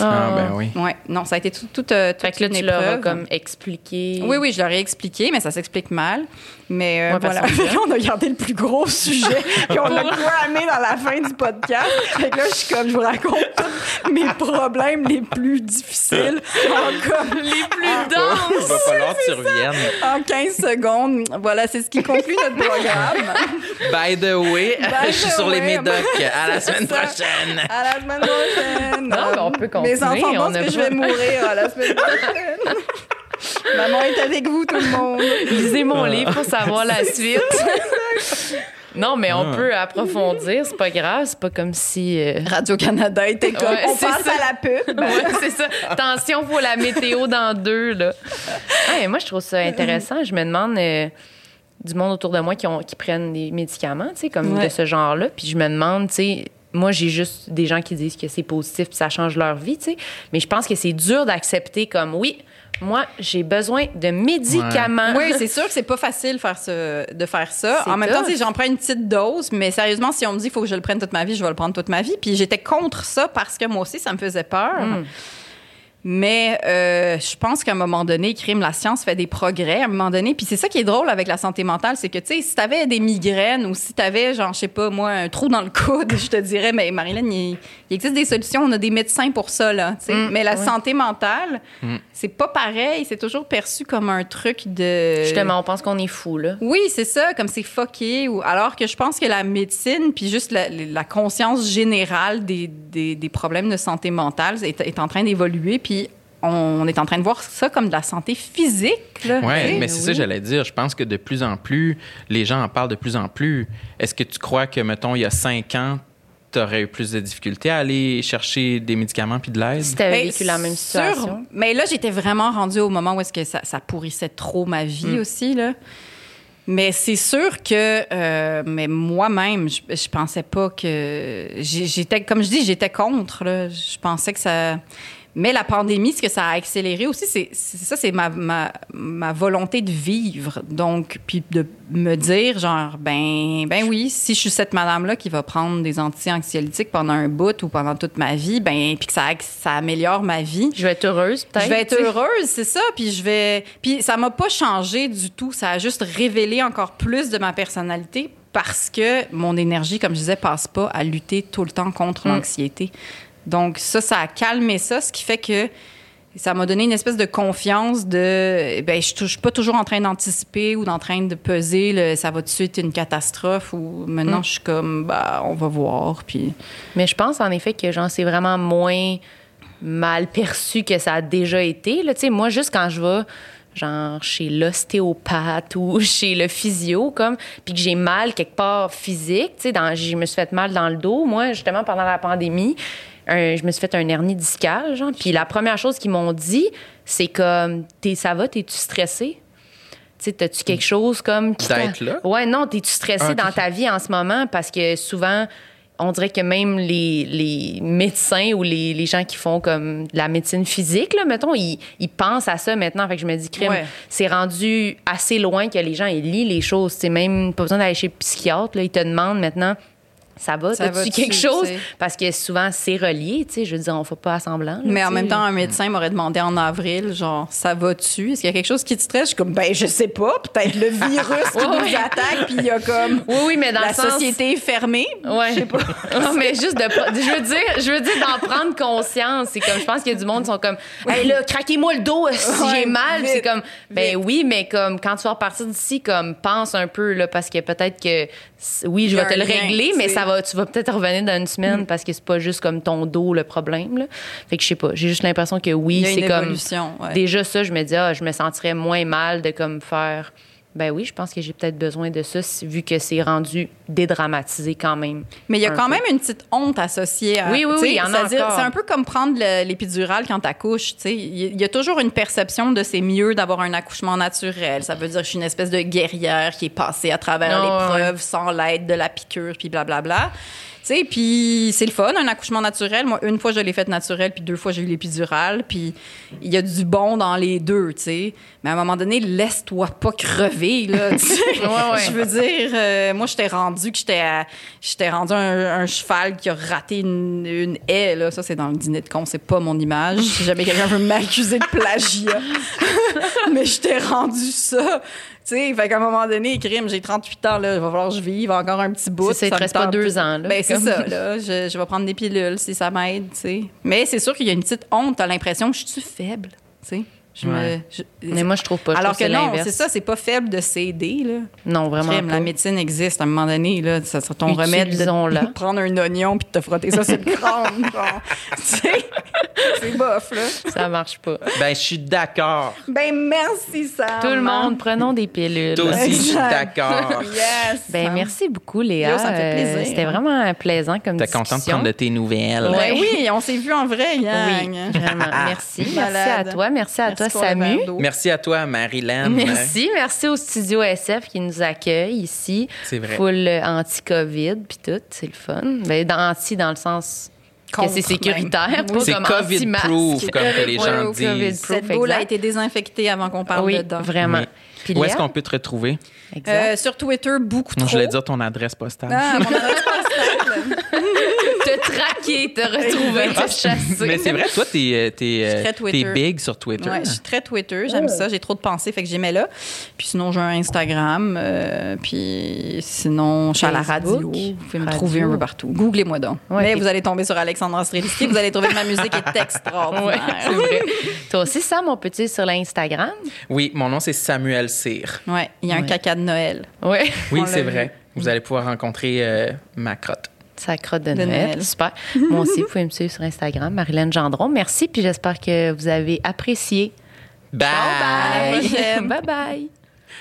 Ah, ben oui. Ouais, non, ça a été tout, tout, euh, toute Fait que là, une tu leur comme expliqué. Oui, oui, je leur ai expliqué, mais ça s'explique mal. Mais euh, Ouais, voilà. qu'on a gardé le plus gros sujet, puis on l'a cramé dans la fin du podcast. Fait que là, je suis comme, je vous raconte tous mes problèmes les plus difficiles en, comme, Les plus Il denses. va falloir que tu reviennes. en 15 secondes. Voilà, c'est ce qui conclut notre programme. By the way, By je suis the sur les médocs. À la semaine ça. prochaine. À la semaine prochaine. Non, mais on peut continuer, Mes enfants on pensent que je pas- vais mourir à la semaine prochaine. Maman est avec vous, tout le monde. Lisez mon livre pour savoir la suite. Non, mais on Ah. peut approfondir, c'est pas grave, c'est pas comme si. euh, Radio-Canada était comme, Ouais, on passe ça. à la pub. Ouais, c'est ça. Attention pour la météo dans deux, là. Ouais, moi, je trouve ça intéressant. Je me demande euh, du monde autour de moi qui, ont, qui prennent des médicaments, tu sais, comme Ouais. de ce genre-là. Puis je me demande, tu sais, moi, j'ai juste des gens qui disent que c'est positif puis ça change leur vie, tu sais. Mais je pense que c'est dur d'accepter comme, oui, moi, j'ai besoin de médicaments. Oui, c'est sûr que c'est pas facile faire ce- de faire ça. C'est En même temps, tough. sais, j'en prends une petite dose, mais sérieusement, si on me dit qu'il faut que je le prenne toute ma vie, je vais le prendre toute ma vie. Puis j'étais contre ça parce que moi aussi, ça me faisait peur. Mm. Mais euh, je pense qu'à un moment donné, crime, la science fait des progrès à un moment donné. Puis c'est ça qui est drôle avec la santé mentale, c'est que, tu sais, si t'avais des migraines ou si t'avais, genre, je sais pas, moi, un trou dans le coude, je te dirais, mais Marilyn, il, il existe des solutions, on a des médecins pour ça, là. Mm, mais la ouais. santé mentale, c'est pas pareil. C'est toujours perçu comme un truc de... Justement, on pense qu'on est fou, là. Oui, c'est ça, comme c'est fucké. Ou, alors que je pense que la médecine, puis juste la, la conscience générale des, des, des problèmes de santé mentale est, est en train d'évoluer. Puis on est en train de voir ça comme de la santé physique. Là, Ouais, Tu sais, mais c'est ça oui. que j'allais dire. Je pense que de plus en plus, les gens en parlent de plus en plus. Est-ce que tu crois que, mettons, il y a cinq ans, tu aurais eu plus de difficultés à aller chercher des médicaments puis de l'aide? Si t'avais Ben, vécu la même sûr. situation. Mais là, j'étais vraiment rendue au moment où est-ce que ça, ça pourrissait trop ma vie aussi, là. Mais c'est sûr que, euh, mais moi-même, je, je pensais pas que j'étais, comme je dis, j'étais contre. Là. Je pensais que ça. Mais la pandémie, ce que ça a accéléré aussi, c'est ça, c'est ma, ma, ma volonté de vivre. Donc, puis de me dire, genre, ben, ben oui, si je suis cette madame-là qui va prendre des anti-anxiolytiques pendant un bout ou pendant toute ma vie, ben, puis que ça, ça améliore ma vie, Je vais être heureuse, peut-être. je vais être heureuse, c'est ça. Puis je vais. Puis ça m'a pas changé du tout. Ça a juste révélé encore plus de ma personnalité parce que mon énergie, comme je disais, passe pas à lutter tout le temps contre Mm. l'anxiété. Donc ça, ça a calmé ça, ce qui fait que ça m'a donné une espèce de confiance de ben je suis pas toujours en train d'anticiper ou en train de peser le, ça va tout de suite une catastrophe ou maintenant Mm. je suis comme bah on va voir puis Mais je pense en effet que genre c'est vraiment moins mal perçu que ça a déjà été. Là, Tu sais, moi, juste quand je vais genre chez l'ostéopathe ou chez le physio, comme, puis que j'ai mal quelque part physique, tu sais, je me suis fait mal dans le dos. Moi, justement, pendant la pandémie, un- je me suis fait un hernie discale, genre. Puis la première chose qu'ils m'ont dit, c'est comme, T'es- ça va, t'es-tu stressé? Tu sais, t'as-tu quelque chose comme... D'être là? Ouais, non, t'es-tu stressé Ah, dans ta vie en ce moment? Parce que souvent, on dirait que même les, les médecins ou les, les gens qui font comme de la médecine physique, là, mettons, ils, ils pensent à ça maintenant. Fait que je me dis, crime, Ouais. c'est rendu assez loin que les gens, ils lisent les choses. C'est même pas besoin d'aller chez le psychiatre. Là, ils te demandent maintenant, ça va, Ça va-tu, quelque chose? Parce que souvent, c'est relié, tu sais. Je veux dire, on fait pas semblant. là, Mais en même temps, un médecin m'aurait demandé en avril, genre, ça va-tu? Est-ce qu'il y a quelque chose qui te stresse? Je suis comme, ben, je sais pas. Peut-être le virus qui nous attaque, puis il y a comme. Oui, oui, mais dans la le sens... société est fermée. Ouais. Je sais pas. non, mais juste de. Je veux dire, je veux dire d'en prendre conscience. C'est comme, je pense qu'il y a du monde qui sont comme, hey là, craquez-moi le dos si Ouais, j'ai mal. C'est comme, ben vite. oui, mais comme, quand tu vas repartir d'ici, comme, pense un peu, là, parce que peut-être que, oui, je vais te le régler, mais sais. Ça va, tu vas peut-être revenir dans une semaine parce que c'est pas juste comme ton dos le problème, là. Fait que je sais pas. J'ai juste l'impression que oui, c'est comme. ouais. Déjà ça, je me dis, ah, je me sentirais moins mal de comme faire. Ben oui, je pense que j'ai peut-être besoin de ça, vu que c'est rendu dédramatisé quand même. Mais il y a quand peu. même une petite honte associée à. Oui, oui, oui, il y en a. C'est un peu comme prendre le- l'épidurale quand t'accouches. Il y- a toujours une perception de c'est mieux d'avoir un accouchement naturel. Ça veut dire que je suis une espèce de guerrière qui est passée à travers l'épreuve sans l'aide de la piqûre, puis blablabla. Sais, puis c'est le fun, un accouchement naturel. Moi, une fois, je l'ai fait naturel, puis deux fois, j'ai eu l'épidurale. Puis il y a du bon dans les deux, tu sais. Mais à un moment donné, laisse-toi pas crever, là, tu sais. Je veux dire, euh, moi, j'étais rendu que j'étais à- j'étais rendu un, un cheval qui a raté une, une haie, là. Ça, c'est dans le dîner de con, c'est pas mon image. Si jamais quelqu'un veut m'accuser de plagiat. Mais j'étais rendu ça. Tu sais, fait qu'à un moment donné, crime, j'ai 38 ans, là, il va falloir que je vive encore un petit bout. C'est ça, me reste pas deux ans, là. Ben, c'est Comme- ça, là. Je, je vais prendre des pilules si ça m'aide, tu sais. Mais c'est sûr qu'il y a une petite honte, t'as l'impression que je suis faible, tu sais. Je me- Ouais. je- Mais moi, je trouve pas. Alors que c'est non, l'inverse. c'est ça, c'est pas faible de s'aider, là. Non, vraiment pas. la médecine existe à un moment donné, là. Ça sera ton remède de prendre un oignon puis de te frotter ça sur le crâne. c'est bof, là. Ça marche pas. Ben, je suis d'accord. Ben, merci, Sam. Tout le monde, prenons des pilules. Toi aussi, je suis d'accord. Yes. Ben, merci beaucoup, Léa. Yo, ça me fait Euh, plaisir. C'était vraiment plaisant comme T'es discussion. contente de prendre de tes nouvelles. Ouais. Ben oui, on s'est vu en vrai, Yang. Oui, vraiment. Merci. Merci à toi. Merci à toi, Le Samu. Merci à toi, Marilyn. Merci. Merci au studio SF qui nous accueille ici. C'est vrai. Full euh, anti-COVID, puis tout. C'est le fun. Ben, dans, anti dans le sens que c'est sécuritaire, pas C'est comme COVID-proof, comme que les gens Ouais, disent. COVID-proof, Cette boule a été désinfectée avant qu'on parle Oui, dedans. vraiment. Oui. Puis Où est-ce qu'on peut te retrouver? Euh, sur Twitter, beaucoup Non, trop. je voulais dire ton adresse postale. Ah, mon adresse postale. Te traquer, te retrouver, te chasser. Mais c'est vrai, toi, t'es, euh, t'es, euh, très Twitter. t'es big sur Twitter. Ouais, je suis très Twitter, j'aime ça, j'ai trop de pensées, fait que j'aimais là. Puis sinon, j'ai un Instagram, euh, puis sinon, je suis à la radio. Vous pouvez me radio. trouver un peu partout. Googlez-moi donc. Ouais, Mais vous allez tomber sur Alexandra Streliski, vous allez trouver que ma musique est Ouais, extraordinaire. c'est vrai. Toi aussi, Sam, on peut-tu sur l'Instagram? Oui, mon nom, c'est Samuel Cyr. Ouais, il y a un Ouais. caca de Noël. Oui. Oui, c'est vrai. Vous allez pouvoir rencontrer euh, ma crotte. Ça crotte de, De Noël. Noël. Super. Moi aussi, vous pouvez me suivre sur Instagram, Marilyn Gendron. Merci, puis j'espère que vous avez apprécié. Bye! Bye. bye bye.